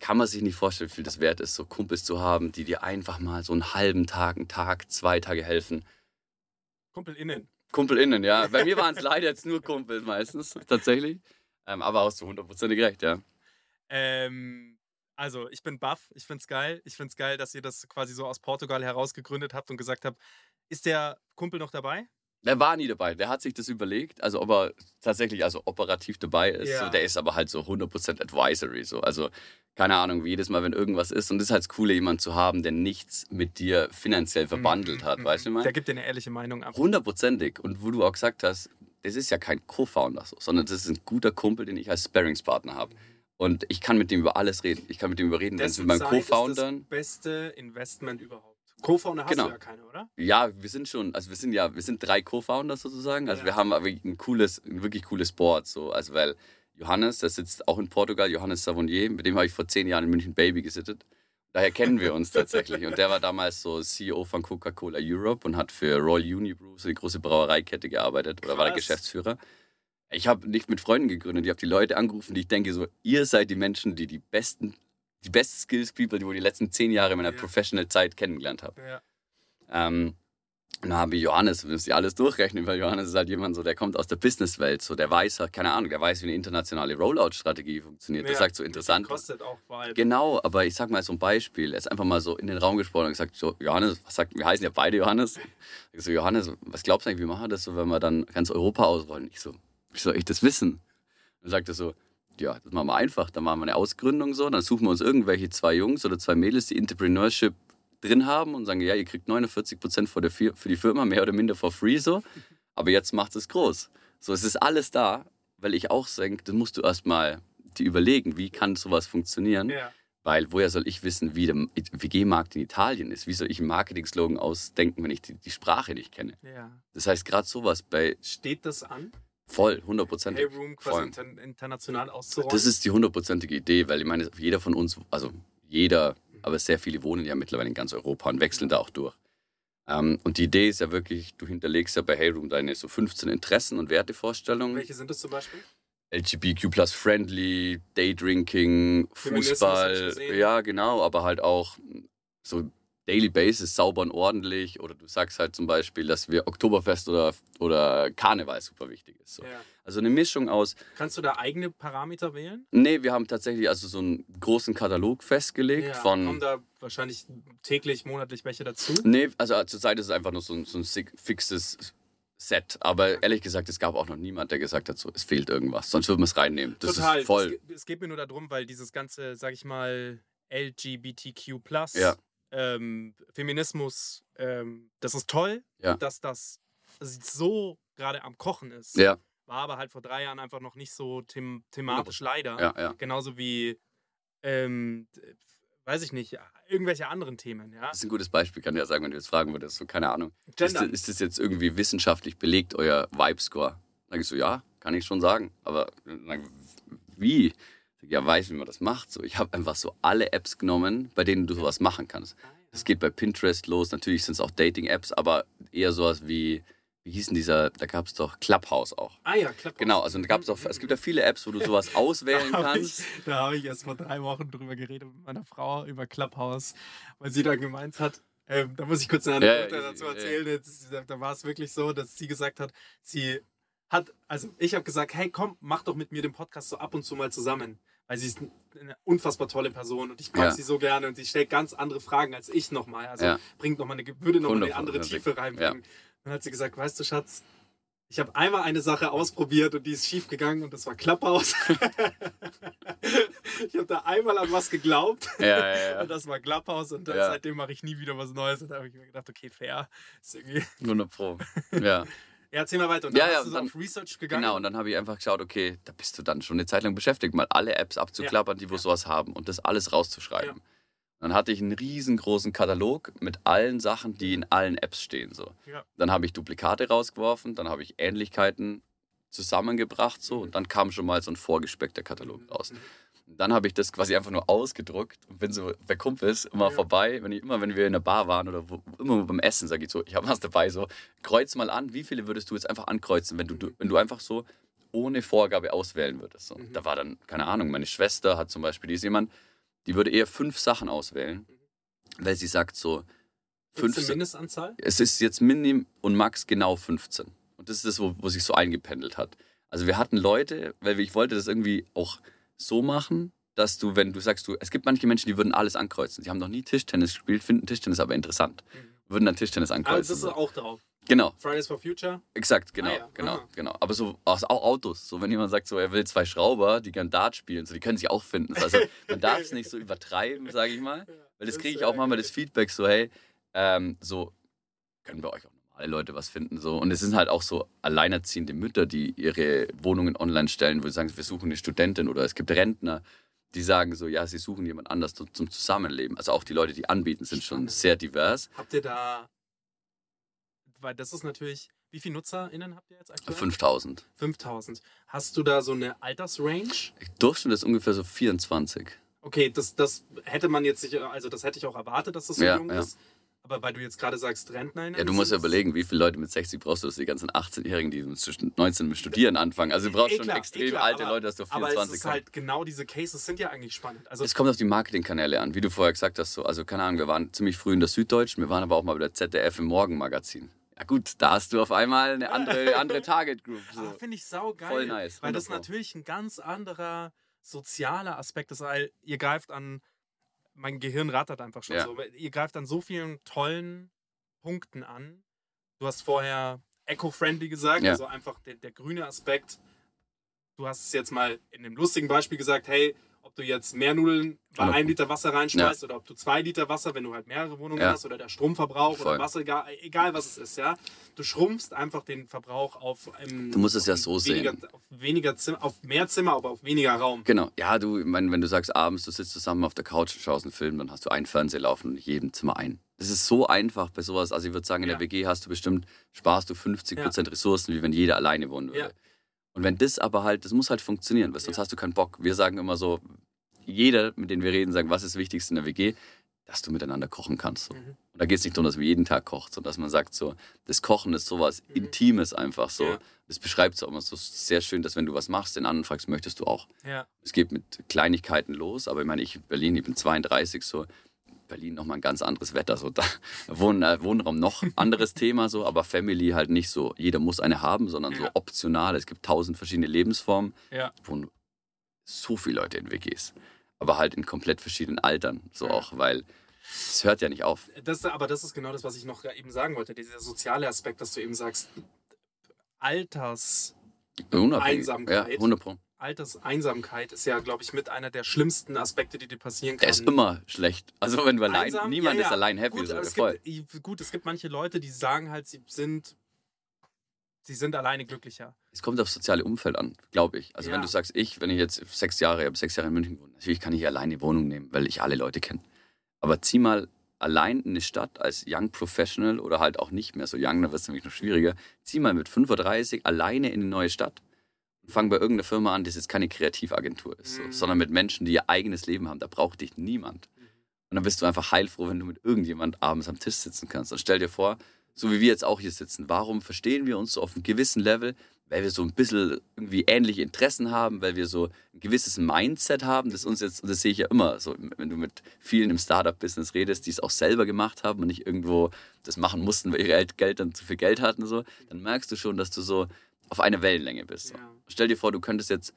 kann man sich nicht vorstellen, wie viel das wert ist, so Kumpels zu haben, die dir einfach mal so einen halben Tag, einen Tag, zwei Tage helfen. KumpelInnen. KumpelInnen, ja. Bei mir waren es leider jetzt nur Kumpels meistens, tatsächlich. Ähm, aber hast du hundertprozentig recht, ja. Ähm, also, ich bin baff, ich find's geil. Ich find's geil, dass ihr das quasi so aus Portugal heraus gegründet habt und gesagt habt, ist der Kumpel noch dabei? Der war nie dabei. Der hat sich das überlegt. Also, ob er tatsächlich also operativ dabei ist. Ja. Der ist aber halt so 100% Advisory. So. Also, keine Ahnung, wie jedes Mal, wenn irgendwas ist. Und das ist halt das Coole, jemanden zu haben, der nichts mit dir finanziell verbandelt hat. Mhm, Weißt du, mhm. ich Der gibt dir eine ehrliche Meinung ab. Hundertprozentig. Und wo du auch gesagt hast, das ist ja kein Co-Founder, so, sondern das ist ein guter Kumpel, den ich als Sparringspartner habe. Und ich kann mit dem über alles reden. Ich kann mit dem über reden, wenn es mit ist Co-Foundern. das beste Investment überhaupt. Co-Founder hast Genau. du ja keine, oder? Ja, wir sind schon, also wir sind ja, wir sind drei Co-Founders sozusagen. Also Ja. wir haben aber ein cooles, ein wirklich cooles Board. So. Also weil Johannes, der sitzt auch in Portugal, Johannes Savonier, mit dem habe ich vor zehn Jahren in München Baby gesittet. Daher kennen wir uns tatsächlich. Und der war damals so CEO von Coca-Cola Europe und hat für Royal Unibrew, so die große Brauereikette, gearbeitet. Oder war der Krass. Geschäftsführer. Ich habe nicht mit Freunden gegründet, ich habe die Leute angerufen, die ich denke so, ihr seid die Menschen, die die besten, die best Skills People, die ich die letzten zehn Jahre meiner Ja. Professional Zeit kennengelernt habe. Ja. Ähm, und dann habe ich Johannes, wir müssen ja alles durchrechnen, weil Johannes ist halt jemand so, der kommt aus der Businesswelt, so der weiß halt, keine Ahnung, der weiß, wie eine internationale Rollout-Strategie funktioniert. Das Ja. sagt so interessant. Kostet auch allem. Genau, aber ich sag mal so ein Beispiel. Er ist einfach mal so in den Raum gesprochen und gesagt: so, Johannes, was sagt, wir heißen ja beide Johannes. Ich so, Johannes, was glaubst du eigentlich, wie machen wir das so, wenn wir dann ganz Europa ausrollen? Ich so, wie soll ich das wissen? Dann sagt er so, ja, das machen wir einfach. Dann machen wir eine Ausgründung so, dann suchen wir uns irgendwelche zwei Jungs oder zwei Mädels, die Entrepreneurship drin haben und sagen, ja, ihr kriegt 49 Prozent für, die Firma, mehr oder minder for free so. Aber jetzt macht es groß. So, es ist alles da, weil ich auch denke, das musst du erstmal dir überlegen, wie kann sowas funktionieren. Ja. Weil woher soll ich wissen, wie der WG-Markt in Italien ist? Wie soll ich einen Marketing-Slogan ausdenken, wenn ich die, die Sprache nicht kenne? ja. Das heißt, gerade sowas bei Steht das an? voll, hundertprozentig. Payroom quasi Voll. inter international auszurollen? Das ist die hundertprozentige Idee, weil ich meine, jeder von uns, also jeder, aber sehr viele wohnen ja mittlerweile in ganz Europa und wechseln da auch durch. Ähm, und die Idee ist ja wirklich, du hinterlegst ja bei Heyroom deine so 15 Interessen und Wertevorstellungen. Welche sind das zum Beispiel? LGBTQ plus friendly, Daydrinking, Fußball, ja genau, aber halt auch so Daily Basis, sauber und ordentlich. Oder du sagst halt zum Beispiel, dass wir Oktoberfest oder, oder Karneval super wichtig ist. So. Ja. Also eine Mischung aus, Kannst du da eigene Parameter wählen? nee, wir haben tatsächlich also so einen großen Katalog festgelegt Kommen von, da wahrscheinlich täglich, monatlich welche dazu? nee, also zurzeit ist es einfach nur so ein, so ein fixes Set. Aber ehrlich gesagt, es gab auch noch niemand, der gesagt hat, so, es fehlt irgendwas. Sonst würden wir es reinnehmen. Das Total. ist voll. Es, es geht mir nur darum, weil dieses ganze, sag ich mal, LGBTQ, Ja. Ähm, Feminismus, ähm, das ist toll, Ja. dass das so gerade am Kochen ist. Ja, War aber halt vor drei Jahren einfach noch nicht so them thematisch leider. ja. Genauso wie, ähm, weiß ich nicht, irgendwelche anderen Themen, ja. Das ist ein gutes Beispiel, kann ich ja sagen, wenn du jetzt fragen würdest, so keine Ahnung. Ist, ist das jetzt irgendwie wissenschaftlich belegt, euer Vibe-Score? Sag ich so, ja, kann ich schon sagen. Aber ich, wie? Ja, weiß, wie man das macht. So, ich habe einfach so alle Apps genommen, bei denen du sowas machen kannst. Das geht bei Pinterest los. Natürlich sind es auch Dating-Apps, aber eher sowas wie, wie hieß denn dieser, da gab es doch Clubhouse auch. Ah ja, Clubhouse. Genau, also da gab's auch, es gibt ja viele Apps, wo du sowas auswählen Da habe kannst. ich, da hab ich erst vor drei Wochen drüber geredet mit meiner Frau über Clubhouse, weil sie dann gemeint hat, ähm, da muss ich kurz eine Ja, Anekdote ja, dazu ja. erzählen. Jetzt, da da war es wirklich so, dass sie gesagt hat, sie hat, also ich habe gesagt, hey komm, mach doch mit mir den Podcast so ab und zu mal zusammen. Weil sie ist eine unfassbar tolle Person und ich mag Ja. sie so gerne und sie stellt ganz andere Fragen als ich nochmal. Also Ja. bringt nochmal eine, würde nochmal eine andere. Tiefe reinbringen. Dann hat sie gesagt, weißt du, Schatz, ich habe einmal eine Sache ausprobiert und die ist schief gegangen und das war Clubhouse. ich habe da einmal an was geglaubt Ja, ja, ja. und das war Clubhouse und Ja. seitdem mache ich nie wieder was Neues. Und da habe ich mir gedacht, okay, fair. Ist irgendwie 100 Pro. Ja. Ja, erzähl mal weiter. Und dann Ja, hast ja, du so dann- auf Research gegangen. Genau, und dann habe ich einfach geschaut, okay, da bist du dann schon eine Zeit lang beschäftigt, mal alle Apps abzuklappern, die wo sowas haben und das alles rauszuschreiben. Ja. Dann hatte ich einen riesengroßen Katalog mit allen Sachen, die in allen Apps stehen. So. Ja. Dann habe ich Duplikate rausgeworfen, dann habe ich Ähnlichkeiten zusammengebracht so, und dann kam schon mal so ein vorgespeckter Katalog Mhm. Und dann habe ich das quasi einfach nur ausgedruckt und bin so bei Kumpels immer Ja. vorbei, wenn ich, immer wenn wir in der Bar waren oder wo, immer beim Essen, sage ich so, ich habe was dabei, so, kreuz mal an, wie viele würdest du jetzt einfach ankreuzen, wenn du, du- wenn du einfach so ohne Vorgabe auswählen würdest. So. Mhm. Da war dann, keine Ahnung, meine Schwester hat zum Beispiel, die ist jemand, die würde eher fünf Sachen auswählen, weil sie sagt so, fünf, eine Mindestanzahl? es ist jetzt Minim und Max genau 15. Und das ist das, wo, wo sich so eingependelt hat. Also wir hatten Leute, weil ich wollte das irgendwie auch so machen, dass du, wenn du sagst, du, es gibt manche Menschen, die würden alles ankreuzen. Sie haben noch nie Tischtennis gespielt, finden Tischtennis aber interessant. Würden dann Tischtennis Aber ankreuzen. Mhm. das ist auch drauf. genau, Fridays for Future. exakt, genau, Ah ja, genau, aha. genau. Aber so aus, auch Autos. So wenn jemand sagt, so er will zwei Schrauber, die gern Dart spielen, so die können sich auch finden. Also man darf es nicht so übertreiben, sage ich mal. Weil das kriege ich auch manchmal das Feedback so, hey, ähm, so können bei euch auch normale Leute was finden. So. Und es sind halt auch so alleinerziehende Mütter, die ihre Wohnungen online stellen, wo sie sagen, wir suchen eine Studentin oder es gibt Rentner, die sagen so, ja, sie suchen jemand anders zum, zum Zusammenleben. Also auch die Leute, die anbieten, sind schon sehr divers. Habt ihr da, weil das ist natürlich, wie viele NutzerInnen habt ihr jetzt aktuell? 5000. 5000. Hast du da so eine Altersrange? Durchschnitt ist ungefähr so 24. Okay, das, das hätte man jetzt sicher, also das hätte ich auch erwartet, dass das so Ja, jung ja. ist. Aber weil du jetzt gerade sagst, RentnerInnen. Ja, du musst ja überlegen, wie viele Leute mit 60 brauchst du, dass die ganzen 18-Jährigen, die zwischen 19 mit Studieren anfangen. Also du brauchst Eh schon klar, extrem eh klar, alte aber- Leute, dass du auf Aber 24 es ist kommst. halt genau diese Cases sind ja eigentlich spannend. Also Es kommt auf die Marketingkanäle an, wie du vorher gesagt hast. So. Also keine Ahnung, wir waren ziemlich früh in der Süddeutschen, wir waren aber auch mal bei der ZDF im Morgenmagazin. Ja gut, da hast du auf einmal eine andere, andere Target Group. So. Ah, finde ich saugeil. Voll nice, Weil das wundervoll. natürlich ein ganz anderer sozialer Aspekt ist, weil ihr greift an, mein Gehirn rattert einfach schon Ja. so, ihr greift an so vielen tollen Punkten an. Du hast vorher eco-friendly gesagt, Ja. also einfach der, der grüne Aspekt. Du hast es jetzt mal in einem lustigen Beispiel gesagt, hey, ob du jetzt mehr Nudeln bei Hundert einem Liter Wasser reinschmeißt oder ob du zwei Liter Wasser, wenn du halt mehrere Wohnungen Ja. hast oder der Stromverbrauch Voll. oder Wasser, egal, egal was es ist, ja. Du schrumpfst einfach den Verbrauch auf ähm, Du musst es ja so weniger, sehen. Auf weniger Zimmer, auf mehr Zimmer, aber auf weniger Raum. Genau. Ja, du, mein, wenn du sagst, abends, du sitzt zusammen auf der Couch und schaust einen Film, dann hast du einen Fernseher laufen und in jedem Zimmer ein. Das ist so einfach bei sowas. Also ich würde sagen, in Ja. der WG hast du bestimmt, sparst du 50% Ressourcen, wie wenn jeder alleine wohnen würde. Und wenn das aber halt, das muss halt funktionieren, weil sonst Ja. hast du keinen Bock. Wir sagen immer so, jeder, mit dem wir reden, sagen, was ist das Wichtigste in der WG? Dass du miteinander kochen kannst. So. Mhm. Und da geht es nicht darum, dass man jeden Tag kocht, sondern dass man sagt, so, das Kochen ist sowas Intimes einfach so. Mhm. Ja. Das beschreibt es auch immer so sehr schön, dass wenn du was machst, den anderen fragst, möchtest du auch. Ja. Es geht mit Kleinigkeiten los, aber ich meine, ich in Berlin, ich bin 32, so Berlin nochmal ein ganz anderes Wetter. So da Wohn, äh, Wohnraum noch anderes Thema, so, aber Family halt nicht so, jeder muss eine haben, sondern so Ja. optional. Es gibt tausend verschiedene Lebensformen, Ja. wohnen so viele Leute in WGs. Aber halt in komplett verschiedenen Altern, so Ja. auch, weil es hört ja nicht auf. Das, aber das ist genau das, was ich noch eben sagen wollte. Dieser soziale Aspekt, dass du eben sagst, Alters, Unabhängig. Einsamkeit. Ja, 100 Pro. Alterseinsamkeit ist ja, glaube ich, mit einer der schlimmsten Aspekte, die dir passieren Der kann. ist immer schlecht. Also wenn du allein, Einsam? niemand Ja, ja. ist allein happy. Gut, so, es voll. gibt, gut, es gibt manche Leute, die sagen halt, sie sind, sie sind alleine glücklicher. Es kommt aufs soziale Umfeld an, glaube ich. Also Ja. wenn du sagst, ich, wenn ich jetzt sechs Jahre, ich habe sechs Jahre in München gewohnt, natürlich kann ich alleine eine Wohnung nehmen, weil ich alle Leute kenne. Aber zieh mal allein in eine Stadt als Young Professional oder halt auch nicht mehr so young, da wird es nämlich noch schwieriger. Zieh mal mit 35 alleine in eine neue Stadt fang bei irgendeiner Firma an, die jetzt keine Kreativagentur ist, so, Mhm. sondern mit Menschen, die ihr eigenes Leben haben. Da braucht dich niemand. Und dann bist du einfach heilfroh, wenn du mit irgendjemand abends am Tisch sitzen kannst. Und stell dir vor, so wie wir jetzt auch hier sitzen, warum verstehen wir uns so auf einem gewissen Level? Weil wir so ein bisschen irgendwie ähnliche Interessen haben, weil wir so ein gewisses Mindset haben, das uns jetzt, und das sehe ich ja immer, so, wenn du mit vielen im Startup-Business redest, die es auch selber gemacht haben und nicht irgendwo das machen mussten, weil ihre El- Geld dann zu viel Geld hatten, so, dann merkst du schon, dass du so auf einer Wellenlänge bist. Ja. Stell dir vor, du könntest jetzt,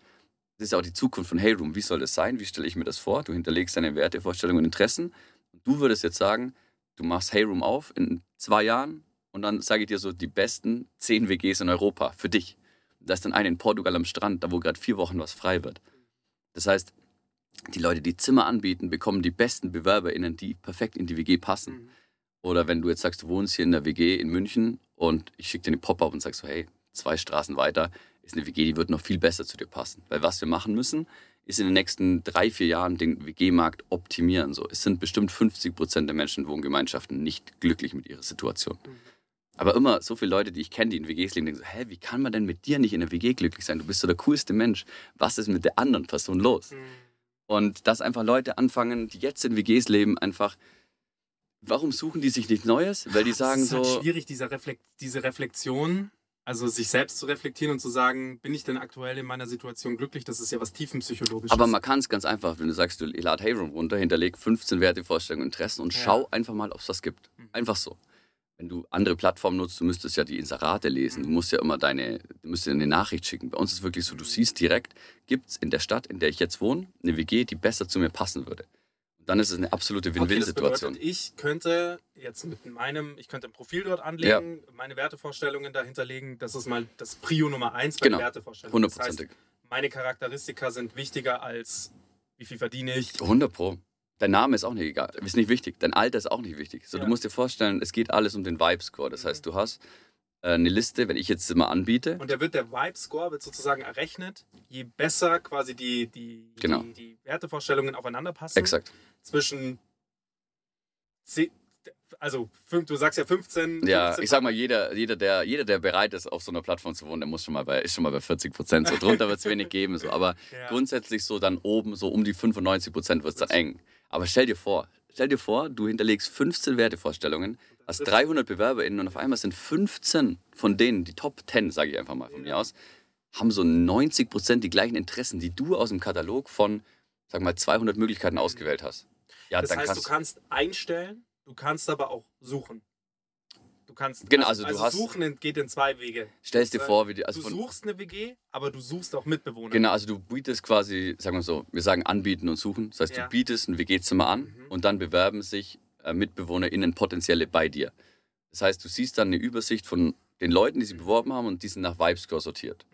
das ist ja auch die Zukunft von Heyroom, wie soll das sein? Wie stelle ich mir das vor? Du hinterlegst deine Werte, Vorstellungen und Interessen. Und du würdest jetzt sagen, du machst Heyroom auf in zwei Jahren und dann sage ich dir so die besten zehn WGs in Europa für dich. Da ist dann eine in Portugal am Strand, da wo gerade vier Wochen was frei wird. Das heißt, die Leute, die Zimmer anbieten, bekommen die besten BewerberInnen, die perfekt in die WG passen. Mhm. Oder wenn du jetzt sagst, du wohnst hier in der WG in München und ich schicke dir eine Pop-up und sagst so, hey, zwei Straßen weiter ist eine WG, die wird noch viel besser zu dir passen. Weil was wir machen müssen, ist in den nächsten drei, vier Jahren den WG-Markt optimieren. So, es sind bestimmt 50 Prozent der Menschen in Wohngemeinschaften nicht glücklich mit ihrer Situation. Aber immer so viele Leute, die ich kenne, die in WGs leben, denken so, hä, wie kann man denn mit dir nicht in der WG glücklich sein? Du bist so der coolste Mensch. Was ist mit der anderen Person los? Mhm. Und dass einfach Leute anfangen, die jetzt in WGs leben, einfach, warum suchen die sich nichts Neues? Weil die sagen es ist halt so, schwierig, dieser Reflekt, diese Reflexion, also sich selbst zu reflektieren und zu sagen, bin ich denn aktuell in meiner Situation glücklich? Das ist ja was tiefenpsychologisches. aber man kann es ganz einfach, wenn du sagst, du lad Heyroom runter, hinterleg 15 Werte, Vorstellungen, Interessen und Ja. schau einfach mal, ob es was gibt. Einfach so. wenn du andere Plattformen nutzt, du müsstest ja die Inserate lesen. Du musst ja immer deine, du musst dir eine Nachricht schicken. Bei uns ist es wirklich so, du siehst direkt, gibt es in der Stadt, in der ich jetzt wohne, eine WG, die besser zu mir passen würde. Dann ist es eine absolute Okay, Win-Win-Situation. bedeutet, ich könnte jetzt mit meinem, ich könnte ein Profil dort anlegen, meine Wertevorstellungen dahinter legen. Das ist mal das Prio Nummer eins bei Genau, Wertevorstellungen. Das heißt, Hundertprozentig. meine Charakteristika sind wichtiger als wie viel verdiene ich. 100 Pro. Dein Name ist auch nicht egal, ist nicht wichtig. Dein Alter ist auch nicht wichtig. So, Ja. Du musst dir vorstellen, es geht alles um den Vibe-Score. Das heißt, du hast äh, eine Liste, wenn ich jetzt immer anbiete, Und da wird der Vibe-Score wird sozusagen errechnet, je besser quasi die, die, Genau. die, die Wertevorstellungen aufeinander passen. exakt. Zwischen, zehn- also fünf, du sagst ja 15. Ja, 15 ich sag mal, jeder, jeder, der, jeder, der bereit ist, auf so einer Plattform zu wohnen, der muss schon mal bei, ist schon mal bei 40 Prozent. So drunter wird es wenig geben. So. Aber Ja. grundsätzlich so dann oben, so um die 95 Prozent wird es dann eng. Aber stell dir vor, stell dir vor, du hinterlegst 15 Wertevorstellungen, hast 300 BewerberInnen und auf einmal sind 15 von denen, die Top 10, sage ich einfach mal von mir aus, haben so 90 Prozent die gleichen Interessen, die du aus dem Katalog von, sag mal, 200 Möglichkeiten ausgewählt hast. Ja, Das heißt, kannst du kannst einstellen, du kannst aber auch suchen. Du kannst Genau, also du hast- suchen geht in zwei Wege. stellst dir vor, wie die, also du von, suchst eine WG, aber du suchst auch Mitbewohner. Genau, also du bietest quasi, sagen wir so, wir sagen anbieten und suchen. Das heißt, Ja. du bietest ein WG-Zimmer an Mhm. und dann bewerben sich äh, MitbewohnerInnen potenzielle bei dir. Das heißt, du siehst dann eine Übersicht von den Leuten, die sich beworben haben und die sind nach Vibe-Score sortiert.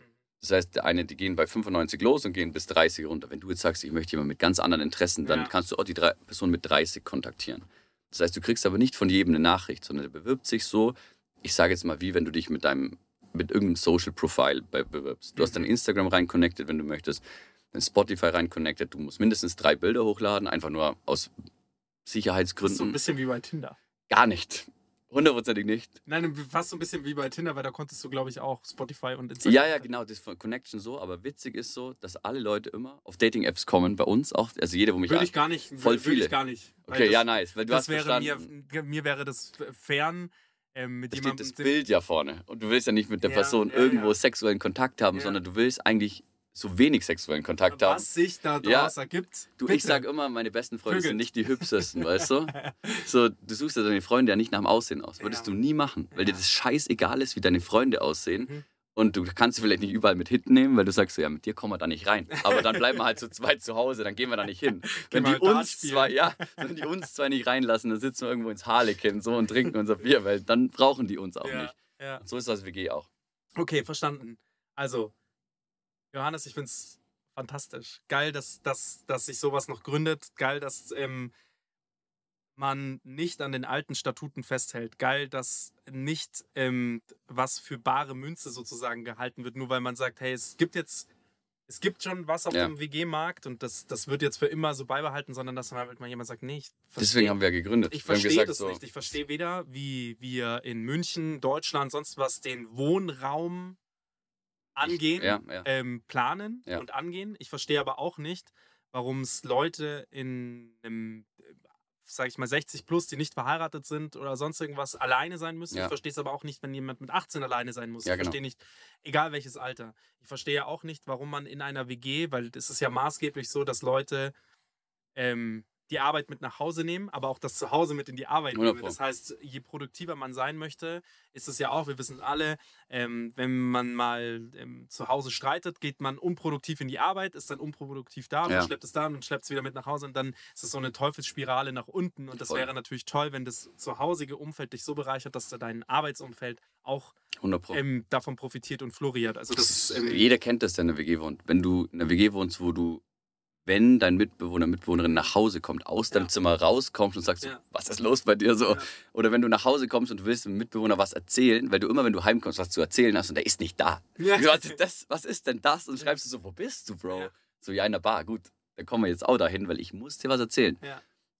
Das heißt, der eine, die gehen bei 95 los und gehen bis 30 runter. Wenn du jetzt sagst, ich möchte jemanden mit ganz anderen Interessen, dann Ja. kannst du auch die drei Person mit 30 kontaktieren. Das heißt, du kriegst aber nicht von jedem eine Nachricht, sondern der bewirbt sich so, ich sage jetzt mal, wie wenn du dich mit deinem, mit irgendeinem Social Profile be bewirbst. Du hast dein Mhm. Instagram rein connected, wenn du möchtest, dein Spotify rein connected. Du musst mindestens drei Bilder hochladen, einfach nur aus das ist so ein Sicherheitsgründen. bisschen wie bei Tinder. Gar nicht. Hundertprozentig nicht. Nein, fast so ein bisschen wie bei Tinder, weil da konntest du, glaube ich, auch Spotify und Instagram. Ja, ja, genau, das Connection so, aber witzig ist so, dass alle Leute immer auf Dating-Apps kommen, bei uns auch, also jeder, wo mich Würde ich gar nicht. Voll würde viele. ich gar nicht. Okay, das, ja, nice, weil du das hast wäre verstanden, mir, mir wäre das fern, ähm, mit da steht das Bild ja vorne und du willst ja nicht mit der Ja, Person ja, irgendwo ja. sexuellen Kontakt haben, sondern du willst eigentlich so wenig sexuellen Kontakt haben. was sich da Ja. draus ergibt. Du, bitte. ich sag immer, meine besten Freunde Vögel. sind nicht die hübschesten, weißt du? So, du suchst ja deine Freunde ja nicht nach dem Aussehen aus. Würdest Ja. du nie machen, weil dir Ja. das scheißegal ist, wie deine Freunde aussehen. Mhm. Und du kannst sie vielleicht nicht überall mit hinnehmen, weil du sagst so, ja, mit dir kommen wir da nicht rein. Aber dann bleiben wir halt zu zweit zu Hause, dann gehen wir da nicht hin. Wenn die uns Dart spielen. zwei, ja, wenn die uns zwei nicht reinlassen, dann sitzen wir irgendwo ins Harlekin so und trinken unser Bier, weil dann brauchen die uns auch ja, nicht. ja. So ist das WG auch. Okay, verstanden. Also, Johannes, ich finde es fantastisch. Geil, dass, dass, dass sich sowas noch gründet. Geil, dass ähm, man nicht an den alten Statuten festhält. Geil, dass nicht ähm, was für bare Münze sozusagen gehalten wird, nur weil man sagt, hey, es gibt jetzt, es gibt schon was auf Ja. dem WG-Markt und das, das wird jetzt für immer so beibehalten, sondern dass dann halt mal jemand sagt, nee, ich Deswegen verstehe- haben wir ja gegründet. ich verstehe das so, nicht. Ich verstehe weder, wie wir in München, Deutschland, sonst was den Wohnraum angehen, Ja, ja. ähm, planen Ja. und angehen. Ich verstehe aber auch nicht, warum es Leute in einem, sage ich mal, 60 plus, die nicht verheiratet sind oder sonst irgendwas, alleine sein müssen. Ich verstehe es aber auch nicht, wenn jemand mit 18 alleine sein muss. Ja, ich genau. verstehe nicht, egal welches Alter. Ich verstehe auch nicht, warum man in einer WG, weil es ist ja maßgeblich so, dass Leute ähm, die Arbeit mit nach Hause nehmen, aber auch das Zuhause mit in die Arbeit 100 nehmen. Das heißt, je produktiver man sein möchte, ist es ja auch, wir wissen alle, ähm, wenn man mal ähm, zu Hause streitet, geht man unproduktiv in die Arbeit, ist dann unproduktiv da und Ja. schleppt es da und schleppt es wieder mit nach Hause und dann ist es so eine Teufelsspirale nach unten und das Voll. wäre natürlich toll, wenn das zuhausige Umfeld dich so bereichert, dass du dein Arbeitsumfeld auch 100 Pro. ähm, davon profitiert und floriert. Also das, ähm, Jeder kennt das, der in einer WG wohnt. Wenn du in einer WG wohnst, wo du, wenn dein Mitbewohner, Mitbewohnerin nach Hause kommt, aus deinem Ja. Zimmer rauskommst und sagst, so, Ja. was ist los bei dir so? Ja. Oder wenn du nach Hause kommst und du willst dem Mitbewohner was erzählen, weil du immer, wenn du heimkommst, was zu erzählen hast und der ist nicht da. Was ist das? Was ist denn das? Und schreibst du so, wo bist du, Bro? So, ja, in der Bar. Gut, dann kommen wir jetzt auch dahin, weil ich muss dir was erzählen.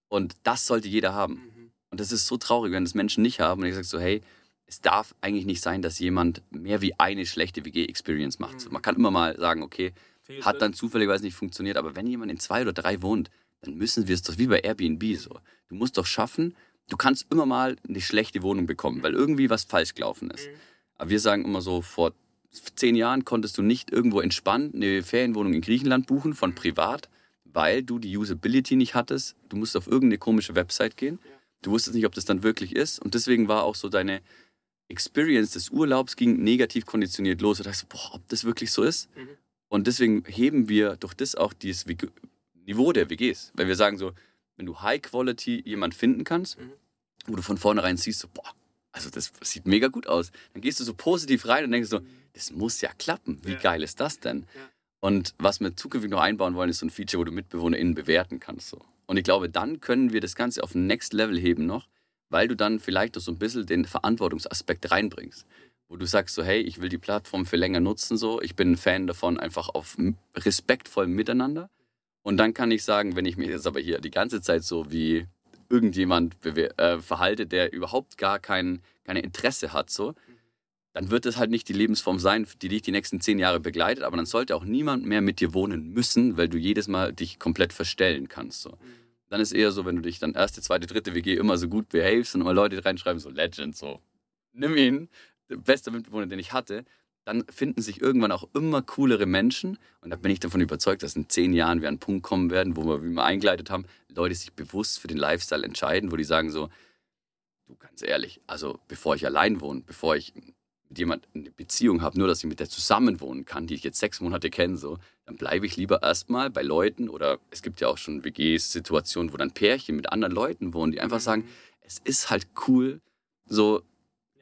Und das sollte jeder haben. Mhm. Und das ist so traurig, wenn das Menschen nicht haben. Und ich sage so, hey, es darf eigentlich nicht sein, dass jemand mehr wie eine schlechte WG-Experience macht. So, Mhm. man kann immer mal sagen, okay. Hat dann zufälligerweise nicht funktioniert, aber wenn jemand in zwei oder drei wohnt, dann müssen wir es doch wie bei Airbnb so. Du musst doch schaffen, du kannst immer mal eine schlechte Wohnung bekommen, weil irgendwie was falsch gelaufen ist. Mhm. Aber wir sagen immer so, vor zehn Jahren konntest du nicht irgendwo entspannt eine Ferienwohnung in Griechenland buchen von privat, weil du die Usability nicht hattest. Du musst auf irgendeine komische Website gehen. Du wusstest nicht, ob das dann wirklich ist. Und deswegen war auch so deine Experience des Urlaubs ging negativ konditioniert los. Du dachtest, boah, ob das wirklich so ist. Mhm. Und deswegen heben wir durch das auch dieses Niveau der WGs. Weil wir sagen so, wenn du High Quality jemand finden kannst, Mhm. wo du von vornherein siehst, so, boah, also das sieht mega gut aus. Dann gehst du so positiv rein und denkst so, das muss ja klappen. Wie Ja. geil ist das denn? Ja. Und was wir zukünftig noch einbauen wollen, ist so ein Feature, wo du MitbewohnerInnen bewerten kannst. So. Und ich glaube, dann können wir das Ganze auf ein Next Level heben noch, weil du dann vielleicht noch so ein bisschen den Verantwortungsaspekt reinbringst. Wo du sagst so, hey, ich will die Plattform für länger nutzen, so. Ich bin ein Fan davon, einfach auf respektvollem Miteinander. Und dann kann ich sagen, wenn ich mich jetzt aber hier die ganze Zeit so wie irgendjemand äh, verhalte, der überhaupt gar kein, keine Interesse hat, so, dann wird es halt nicht die Lebensform sein, die dich die nächsten zehn Jahre begleitet, aber dann sollte auch niemand mehr mit dir wohnen müssen, weil du jedes Mal dich komplett verstellen kannst. So. Dann ist eher so, wenn du dich dann erste, zweite, dritte WG immer so gut behavest und immer Leute reinschreiben, so Legend, so nimm ihn, der beste Mitbewohner, den ich hatte, dann finden sich irgendwann auch immer coolere Menschen. Und da bin ich davon überzeugt, dass in zehn Jahren wir an einen Punkt kommen werden, wo wir, wie wir eingeleitet haben, Leute sich bewusst für den Lifestyle entscheiden, wo die sagen so, du ganz ehrlich, also bevor ich allein wohne, bevor ich mit jemand eine Beziehung habe, nur dass ich mit der zusammenwohnen kann, die ich jetzt sechs Monate kenne, so, dann bleibe ich lieber erstmal bei Leuten oder es gibt ja auch schon WGs-Situationen, wo dann Pärchen mit anderen Leuten wohnen, die einfach sagen, es ist halt cool, so,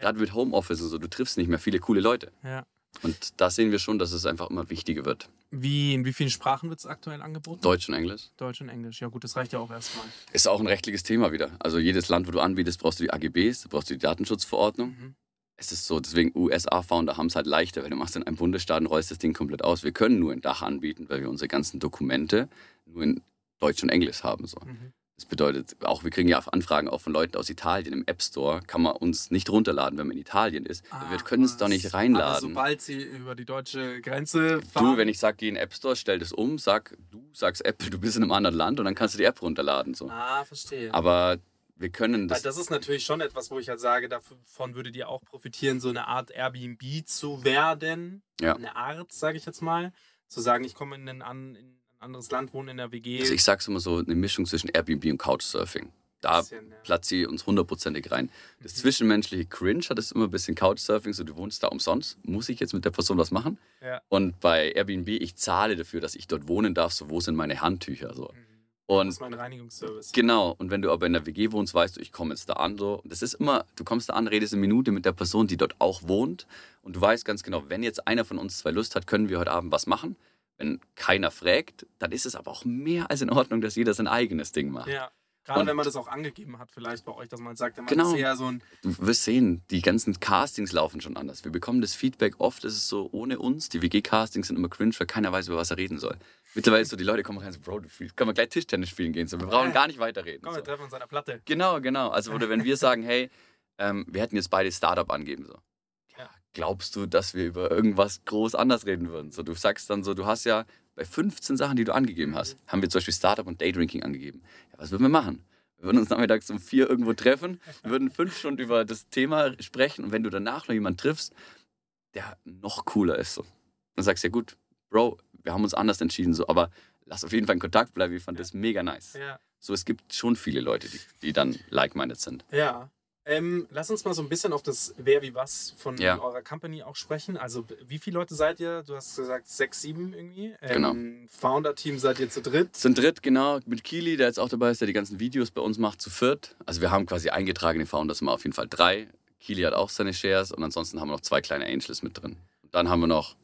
gerade mit Homeoffice und so, du triffst nicht mehr viele coole Leute. Ja. Und da sehen wir schon, dass es einfach immer wichtiger wird. Wie, in wie vielen Sprachen wird es aktuell angeboten? Deutsch und Englisch. Deutsch und Englisch. Ja gut, das reicht ja auch erstmal. Ist auch ein rechtliches Thema wieder. Also jedes Land, wo du anbietest, brauchst du die AGBs, du brauchst die Datenschutzverordnung. Mhm. Es ist so, deswegen USA-Founder haben es halt leichter, weil du machst in einem Bundesstaat und rollst das Ding komplett aus. Wir können nur in Dach anbieten, weil wir unsere ganzen Dokumente nur in Deutsch und Englisch haben. So. Mhm. Das bedeutet auch, wir kriegen ja Anfragen auch von Leuten aus Italien. Im App Store kann man uns nicht runterladen, wenn man in Italien ist. wir können es doch nicht Aber reinladen. sobald sie über die deutsche Grenze fahren. Du, wenn ich sag, geh in den App Store, stell das um, sag, du sagst Apple, du bist in einem anderen Land und dann kannst du die App runterladen. So. Ah, verstehe. Aber wir können Weil das. das ist natürlich schon etwas, wo ich halt sage, davon würdet ihr auch profitieren, so eine Art Airbnb zu werden. Ja. Eine Art, sage ich jetzt mal. Zu sagen, ich komme in ein, an, in anderes Land, wohne in der WG. Also ich sag's immer so, eine Mischung zwischen Airbnb und Couchsurfing. Da Bisschen, ja. platziere ich uns hundertprozentig rein. Das Mhm. zwischenmenschliche Cringe hat es immer ein bisschen Couchsurfing, so du wohnst da umsonst. Muss ich jetzt mit der Person was machen? Ja. Und bei Airbnb, ich zahle dafür, dass ich dort wohnen darf, so wo sind meine Handtücher? So. Mhm. Und Das ist mein Reinigungsservice. Genau, und wenn du aber in der WG wohnst, weißt du, ich komme jetzt da an. So. Das ist immer, du kommst da an, redest eine Minute mit der Person, die dort auch wohnt. Und du weißt ganz genau, wenn jetzt einer von uns zwei Lust hat, können wir heute Abend was machen. Wenn keiner fragt, dann ist es aber auch mehr als in Ordnung, dass jeder sein eigenes Ding macht. Ja. Gerade Und- wenn man das auch angegeben hat, vielleicht bei euch, dass man sagt, man Genau. ist eher so ein. Du wirst sehen, die ganzen Castings laufen schon anders. Wir bekommen das Feedback oft, ist es so ohne uns. Die WG-Castings sind immer cringe, weil keiner weiß, über was er reden soll. Mittlerweile ist so, die Leute kommen rein und so, Bro, du spielst- können wir gleich Tischtennis spielen gehen. So, wir brauchen gar nicht weiterreden. Komm, So. wir treffen uns an der Platte. Genau, genau. Also, oder wenn wir sagen, hey, ähm, wir hätten jetzt beide Startup angeben, so. Ja, Ja. glaubst du, dass wir über irgendwas groß anders reden würden? So, du sagst dann so, du hast ja bei 15 Sachen, die du angegeben hast, haben wir zum Beispiel Startup und Daydrinking angegeben. Ja, was würden wir machen? Wir würden uns nachmittags um vier irgendwo treffen, würden fünf Stunden über das Thema sprechen und wenn du danach noch jemanden triffst, der noch cooler ist, so, dann sagst du ja gut, Bro, wir haben uns anders entschieden, so, aber lass auf jeden Fall in Kontakt bleiben. Ich fand das mega nice. Ja. So, es gibt schon viele Leute, die, die dann like-minded sind. Ja. Ähm, lass uns mal so ein bisschen auf das Wer wie was von Ja. eurer Company auch sprechen. Also wie viele Leute seid ihr? Du hast gesagt sechs, sieben irgendwie. Genau. Ähm, Founder-Team seid ihr zu dritt. Sind dritt, genau, mit Kili, der jetzt auch dabei ist, der die ganzen Videos bei uns macht, zu viert. Also wir haben quasi eingetragene Founders immer auf jeden Fall drei. Kili hat auch seine Shares und ansonsten haben wir noch zwei kleine Angels mit drin. Und dann haben wir noch,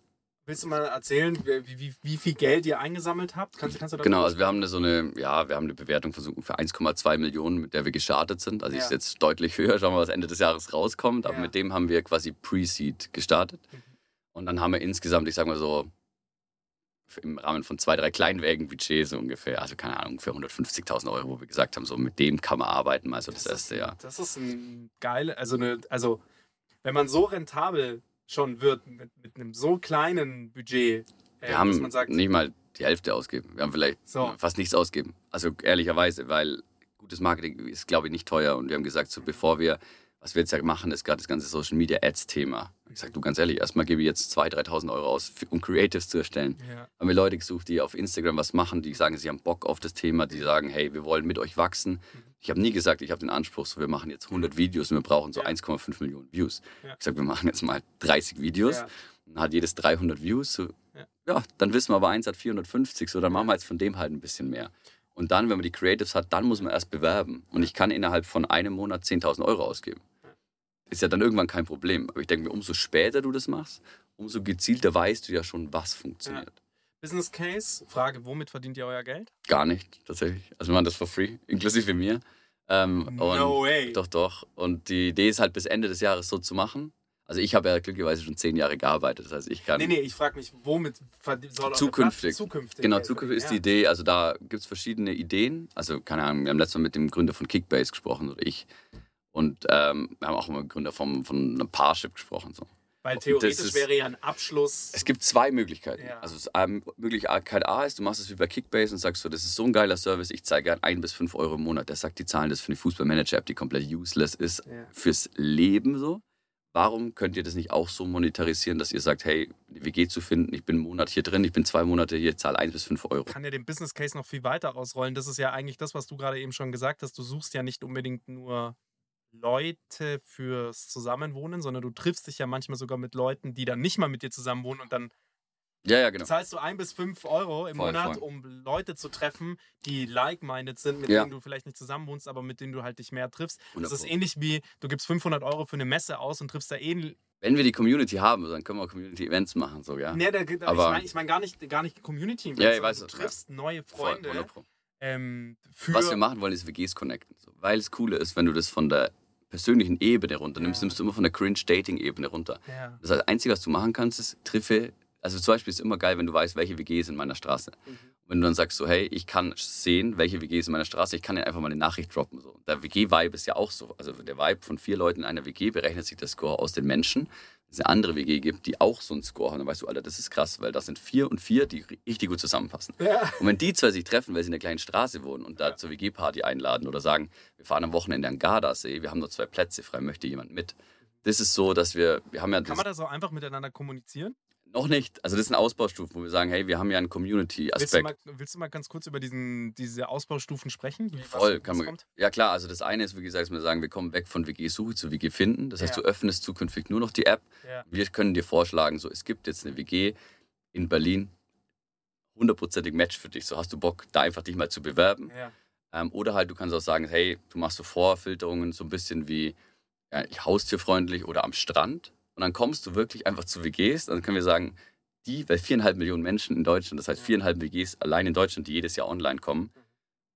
Willst du mal erzählen, wie, wie, wie viel Geld ihr eingesammelt habt? Kannst, kannst du da genau, also wir haben eine, so eine, ja, wir haben eine Bewertung von so ungefähr 1,2 Millionen, mit der wir gestartet sind. Also Ja. ist jetzt deutlich höher, schauen wir mal, was Ende des Jahres rauskommt. Aber Ja. mit dem haben wir quasi Pre-Seed gestartet. Mhm. Und dann haben wir insgesamt, ich sag mal so, im Rahmen von zwei, drei Kleinwägen-Budget so ungefähr, also keine Ahnung, ungefähr 150.000 Euro, wo wir gesagt haben, so mit dem kann man arbeiten, mal so das, erste Jahr. Das ist ein geile, also eine, also wenn man so rentabel schon wird mit, mit einem so kleinen Budget, äh, Wir haben man sagt, nicht mal die Hälfte ausgegeben. Wir haben vielleicht So. fast nichts ausgegeben. Also ehrlicherweise, weil gutes Marketing ist, glaube ich, nicht teuer. Und wir haben gesagt, so bevor wir, was wir jetzt ja machen, ist gerade das ganze Social Media Ads Thema. Ich sage, du ganz ehrlich, erstmal gebe ich jetzt 2.000, 3.000 Euro aus, um Creatives zu erstellen. ja, Haben wir Leute gesucht, die auf Instagram was machen, die sagen, sie haben Bock auf das Thema, die sagen, hey, wir wollen mit euch wachsen. Ich habe nie gesagt, ich habe den Anspruch, so, wir machen jetzt 100 Videos und wir brauchen so Ja. 1,5 Millionen Views. Ja. Ich sage, wir machen jetzt mal 30 Videos. Ja. Dann hat jedes 300 Views. So, Ja. ja. dann wissen wir aber, eins hat 450, so dann machen wir jetzt von dem halt ein bisschen mehr. Und dann, wenn man die Creatives hat, dann muss man erst bewerben. Und ich kann innerhalb von einem Monat 10.000 Euro ausgeben. Ist ja dann irgendwann kein Problem. Aber ich denke mir, umso später du das machst, umso gezielter weißt du ja schon, was funktioniert. Business Case, Frage, womit verdient ihr euer Geld? Gar nicht, tatsächlich. Also wir machen das for free, inklusive mir. Ähm, No way. Doch, doch. Und die Idee ist halt bis Ende des Jahres so zu machen. Also ich habe ja glücklicherweise schon zehn Jahre gearbeitet. Das heißt, ich kann Nee, nee, ich frage mich, womit soll Zukünftig. Zukünftig Genau, Geld zukünftig ist die? Idee, also da gibt es verschiedene Ideen. Also, keine Ahnung, wir haben letztes Mal mit dem Gründer von Kickbase gesprochen, oder ich. Und ähm, wir haben auch dem Gründer vom, von einem Parship gesprochen. So. Weil theoretisch ist- wäre ja ein Abschluss. Es gibt zwei Möglichkeiten. Ja. Also, es, ähm, Möglichkeit A ist, du machst es wie bei Kickbase und sagst so, das ist so ein geiler Service, ich zahle gern ein bis fünf Euro im Monat. Der sagt die Zahlen, das ist für eine Fußballmanager-App, die komplett useless ist Ja. fürs Leben so. Warum könnt ihr das nicht auch so monetarisieren, dass ihr sagt, hey, WG zu finden, ich bin einen Monat hier drin, ich bin zwei Monate hier, zahle ein bis fünf Euro. kann ja den Business Case noch viel weiter ausrollen. Das ist ja eigentlich das, was du gerade eben schon gesagt hast. Du suchst ja nicht unbedingt nur Leute fürs Zusammenwohnen, sondern du triffst dich ja manchmal sogar mit Leuten, die dann nicht mal mit dir zusammenwohnen und dann Ja, ja, genau. zahlst du ein bis fünf Euro im Voll, Monat, voll. um Leute zu treffen, die like-minded sind, mit Ja. denen du vielleicht nicht zusammenwohnst, aber mit denen du halt dich mehr triffst. Das 100 ist ähnlich wie, du gibst 500 Euro für eine Messe aus und triffst da eh... Wenn wir die Community haben, dann können wir auch Community-Events machen, so, ja. Nee, da, Aber- ich meine ich mein gar nicht, gar nicht Community, Ja, ich sondern weiß du triffst neue Voll, Freunde 100 Pro. Ähm. Was wir machen wollen, ist WGs connecten. So. Weil es Coole ist, wenn du das von der persönlichen Ebene runternimmst, Ja. nimmst du immer von der Cringe-Dating-Ebene runter. ja. Das heißt, Einzige, was du machen kannst, ist, triffe, also zum Beispiel ist es immer geil, wenn du weißt, welche WG ist in meiner Straße. Mhm. Wenn du dann sagst so, hey, ich kann sehen, welche WG ist in meiner Straße, ich kann dir einfach mal eine Nachricht droppen. So. Der WG-Vibe ist ja auch so. Also der Vibe von vier Leuten in einer WG berechnet sich der Score aus den Menschen. Es eine andere WG gibt, die auch so einen Score haben, dann weißt du, Alter, das ist krass, weil das sind vier und vier, die richtig gut zusammenpassen. Ja. Und wenn die zwei sich treffen, weil sie in einer kleinen Straße wohnen und da zur WG-Party einladen oder sagen, wir fahren am Wochenende an Gardasee, wir haben nur zwei Plätze frei, möchte jemand mit? Das ist so, dass wir, wir haben ja Kann das, man da so einfach miteinander kommunizieren? Noch nicht, also das sind Ausbaustufen, wo wir sagen, hey, wir haben ja einen Willst Community-Aspekt. mal, willst du mal ganz kurz über diesen, diese Ausbaustufen sprechen? Wie, Voll, was kann man. kommt? Ja klar, also das eine ist, wie gesagt, wir sagen, wir kommen weg von WG-Suche zu WG-Finden. Das heißt, Ja. du öffnest zukünftig nur noch die App. Ja. Wir können dir vorschlagen, so es gibt jetzt eine WG in Berlin, hundertprozentig Match für dich. So hast du Bock, da einfach dich mal zu bewerben. Ja. Ähm, oder halt, du kannst auch sagen, hey, du machst so Vorfilterungen, so ein bisschen wie ja, haustierfreundlich oder am Strand. Und dann kommst du wirklich einfach zu WGs. Dann können wir sagen, die, weil viereinhalb Millionen Menschen in Deutschland, das heißt viereinhalb WGs allein in Deutschland, die jedes Jahr online kommen,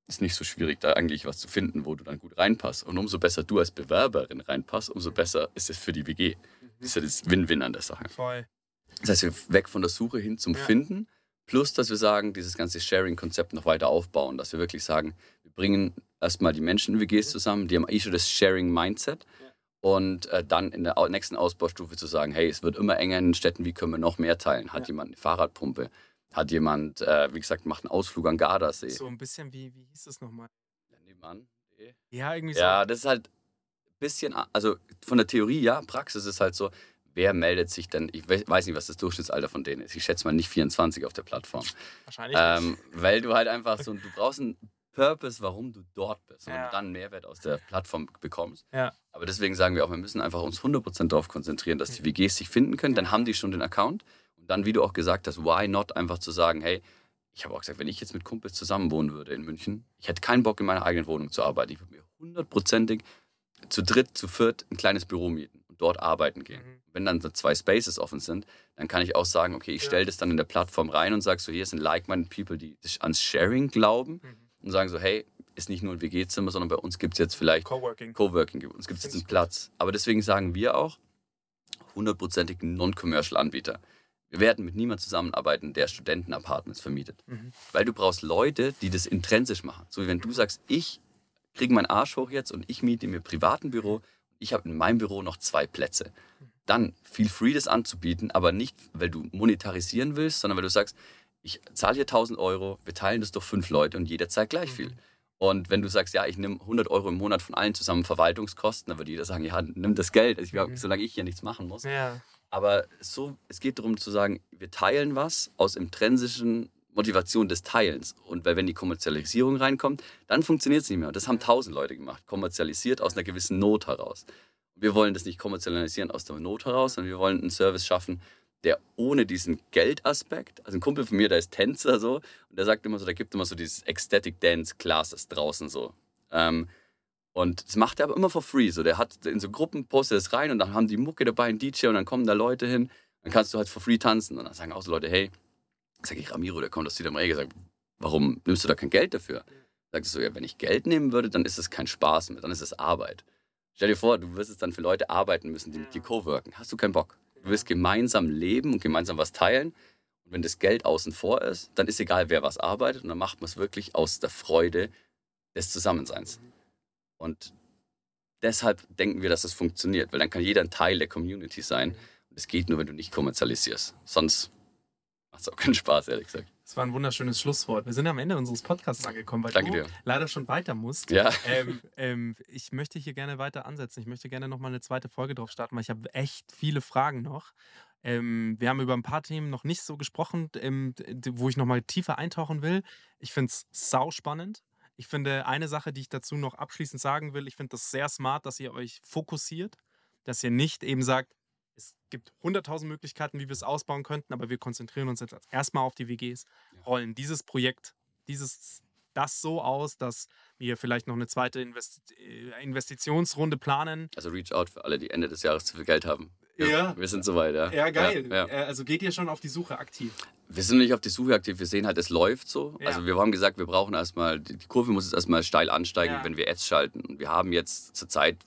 ist nicht so schwierig, da eigentlich was zu finden, wo du dann gut reinpasst. Und umso besser du als Bewerberin reinpasst, umso besser ist es für die WG. Das ist ja das Win-Win an der Sache. Voll. Das heißt, wir weg von der Suche hin zum Ja. Finden, plus dass wir sagen, dieses ganze Sharing-Konzept noch weiter aufbauen, dass wir wirklich sagen, wir bringen erstmal die Menschen in WGs zusammen, die haben eh schon das Sharing-Mindset Ja. Und äh, dann in der nächsten Ausbaustufe zu sagen, hey, es wird immer enger in den Städten, wie können wir noch mehr teilen? Hat Ja. jemand eine Fahrradpumpe? Hat jemand, äh, wie gesagt, macht einen Ausflug an Gardasee? So ein bisschen wie, wie hieß es nochmal? Ja, nebenan. Ja, irgendwie so. Ja, das ist halt ein bisschen, also von der Theorie ja, Praxis ist halt so, wer meldet sich denn, ich we- weiß nicht, was das Durchschnittsalter von denen ist, ich schätze mal nicht 24 auf der Plattform. Wahrscheinlich Ähm, nicht. weil du halt einfach so, du brauchst einen Purpose, warum du dort bist und Ja. du dann Mehrwert aus der Plattform bekommst. Ja. Aber deswegen sagen wir auch, wir müssen einfach uns 100% darauf konzentrieren, dass die WGs sich finden können, dann haben die schon den Account und dann, wie du auch gesagt hast, why not einfach zu sagen, hey, ich habe auch gesagt, wenn ich jetzt mit Kumpels zusammen wohnen würde in München, ich hätte keinen Bock in meiner eigenen Wohnung zu arbeiten. Ich würde mir hundertprozentig zu dritt, zu viert ein kleines Büro mieten und dort arbeiten gehen. Mhm. Wenn dann so zwei Spaces offen sind, dann kann ich auch sagen, okay, ich Ja. stelle das dann in der Plattform rein und sage so, hier sind like-minded People, die ans Sharing glauben Mhm. Und sagen so, hey, ist nicht nur ein WG-Zimmer, sondern bei uns gibt es jetzt vielleicht Coworking. Coworking, uns gibt es jetzt einen Platz. Aber deswegen sagen wir auch, hundertprozentig non-commercial Anbieter. Wir werden mit niemandem zusammenarbeiten, der Studentenapartments vermietet. Mhm. Weil du brauchst Leute, die das intrinsisch machen. So wie wenn du sagst, ich kriege meinen Arsch hoch jetzt und ich miete mir privaten Büro, ich habe in meinem Büro noch zwei Plätze. Dann feel free, das anzubieten, aber nicht, weil du monetarisieren willst, sondern weil du sagst, ich zahle hier 1000 Euro, wir teilen das durch fünf Leute und jeder zahlt gleich viel. Und wenn du sagst, ja, ich nehme 100 Euro im Monat von allen zusammen Verwaltungskosten, dann würde jeder sagen, ja, nimm das Geld, ich glaub, Mhm. solange ich hier nichts machen muss. Ja. Aber so, es geht darum zu sagen, wir teilen was aus intrinsischen Motivation des Teilens. Und weil wenn die Kommerzialisierung reinkommt, dann funktioniert es nicht mehr. Und das haben tausend Leute gemacht, kommerzialisiert aus einer gewissen Not heraus. Wir wollen das nicht kommerzialisieren aus der Not heraus, sondern wir wollen einen Service schaffen, der ohne diesen Geldaspekt, also ein Kumpel von mir, der ist Tänzer so, und der sagt immer so, der gibt immer so dieses Ecstatic Dance Classes draußen so. Ähm, und das macht er aber immer for free. So, der hat in so Gruppen postet es rein und dann haben die Mucke dabei, ein DJ und dann kommen da Leute hin. Dann kannst du halt for free tanzen. Und dann sagen auch so Leute, hey, sag ich Ramiro, der kommt aus Südamerika, sagt, warum nimmst du da kein Geld dafür? Sagt er so, ja, wenn ich Geld nehmen würde, dann ist es kein Spaß mehr, dann ist es Arbeit. Stell dir vor, du wirst jetzt dann für Leute arbeiten müssen, die mit dir co-worken. Hast du keinen Bock? Du willst gemeinsam leben und gemeinsam was teilen. Und wenn das Geld außen vor ist, dann ist egal, wer was arbeitet. Und dann macht man es wirklich aus der Freude des Zusammenseins. Und deshalb denken wir, dass es funktioniert, weil dann kann jeder ein Teil der Community sein. Und es geht nur, wenn du nicht kommerzialisierst. Sonst macht es auch keinen Spaß, ehrlich gesagt. Das war ein wunderschönes Schlusswort. Wir sind am Ende unseres Podcasts angekommen, weil Danke du dir. leider schon weiter musst. Ja. Ähm, ähm, ich möchte hier gerne weiter ansetzen. Ich möchte gerne nochmal eine zweite Folge drauf starten, weil ich habe echt viele Fragen noch. Ähm, wir haben über ein paar Themen noch nicht so gesprochen, ähm, wo ich nochmal tiefer eintauchen will. Ich finde es sau spannend. Ich finde eine Sache, die ich dazu noch abschließend sagen will, ich finde das sehr smart, dass ihr euch fokussiert, dass ihr nicht eben sagt, es gibt 100.000 Möglichkeiten, wie wir es ausbauen könnten, aber wir konzentrieren uns jetzt erstmal auf die WGs, rollen dieses Projekt, dieses, das so aus, dass wir vielleicht noch eine zweite Invest äh, Investitionsrunde planen. Also Reach Out für alle, die Ende des Jahres zu viel Geld haben. Wir, Ja. wir sind soweit, ja. Ja, geil. Ja, ja. Äh, Also geht ihr schon auf die Suche aktiv? Wir sind nicht auf die Suche aktiv, wir sehen halt, es läuft so. Ja. Also wir haben gesagt, wir brauchen erstmal, die die Kurve muss jetzt erstmal steil ansteigen, Ja. wenn wir Ads schalten. Und wir haben jetzt zurzeit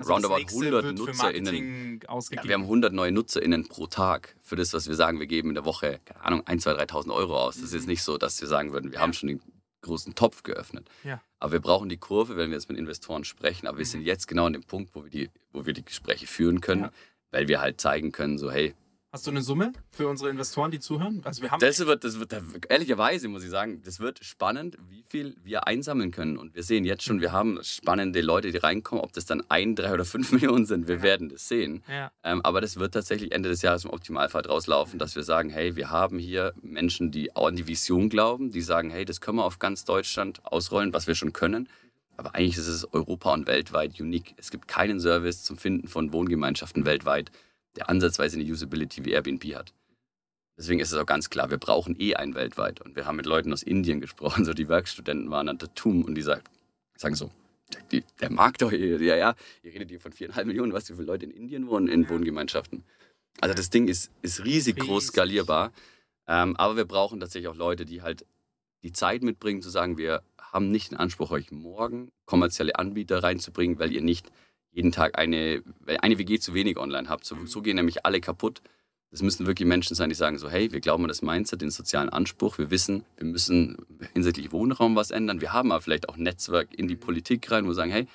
Also roundabout das nächste 100 wird für NutzerInnen. Ja, wir haben 100 neue NutzerInnen pro Tag für das, was wir sagen, wir geben in der Woche, keine Ahnung, 1, 2, 3.000 Euro aus. Das ist jetzt nicht so, dass wir sagen würden, wir Ja. haben schon den großen Topf geöffnet. Ja. Aber wir brauchen die Kurve, wenn wir jetzt mit Investoren sprechen. Aber wir sind jetzt genau an dem Punkt, wo wir die, wo wir die Gespräche führen können, weil wir halt zeigen können, so hey, Hast du eine Summe für unsere Investoren, die zuhören? Also wir haben das wird, das wird, ehrlicherweise muss ich sagen, das wird spannend, wie viel wir einsammeln können. Und wir sehen jetzt schon, wir haben spannende Leute, die reinkommen. Ob das dann ein, drei oder fünf Millionen sind, wir Ja. werden das sehen. ja, Ähm, aber das wird tatsächlich Ende des Jahres im Optimalfall rauslaufen, dass wir sagen, hey, wir haben hier Menschen, die auch an die Vision glauben, die sagen, hey, das können wir auf ganz Deutschland ausrollen, was wir schon können. Aber eigentlich ist es Europa und weltweit unique. Es gibt keinen Service zum Finden von Wohngemeinschaften weltweit, der ansatzweise eine Usability wie Airbnb hat. Deswegen ist es auch ganz klar, wir brauchen eh einen weltweit. Und wir haben mit Leuten aus Indien gesprochen, so die Werkstudenten waren an der TUM und die sagen, sagen so, der, der Markt doch ja, ja, ihr redet hier von viereinhalb Millionen, weißt du, wie viele Leute in Indien wohnen, in Wohngemeinschaften. Also das Ding ist, ist riesig groß Riesig. skalierbar. Ähm, aber wir brauchen tatsächlich auch Leute, die halt die Zeit mitbringen, zu sagen, wir haben nicht den Anspruch, euch morgen kommerzielle Anbieter reinzubringen, weil ihr nicht jeden Tag eine, weil eine WG zu wenig online habt. So, so gehen nämlich alle kaputt. Das müssen wirklich Menschen sein, die sagen so, hey, wir glauben an das Mindset, den sozialen Anspruch. Wir wissen, wir müssen hinsichtlich Wohnraum was ändern. Wir haben aber vielleicht auch ein Netzwerk in die Politik rein, wo wir sagen, hey,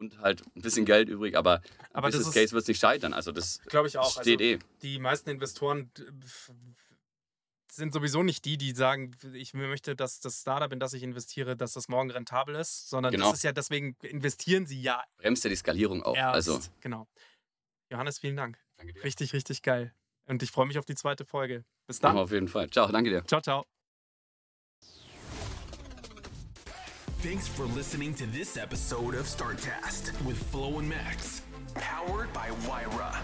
und halt ein bisschen Geld übrig, aber, Aber das Business Case wird nicht scheitern. Also das glaube ich auch. steht also, eh. Die meisten Investoren sind sowieso nicht die, die sagen, ich möchte, dass das Startup, in das ich investiere, dass das morgen rentabel ist, sondern Genau. das ist ja, deswegen investieren sie ja Bremst ja die Skalierung auch. erst. Also, genau. Johannes, vielen Dank. danke dir. Richtig, richtig geil. Und ich freue mich auf die zweite Folge. Bis dann. auf jeden Fall. Ciao, danke dir. Ciao, ciao. Thanks for listening to this episode of Startcast with Flo and Max. Powered by Wyra.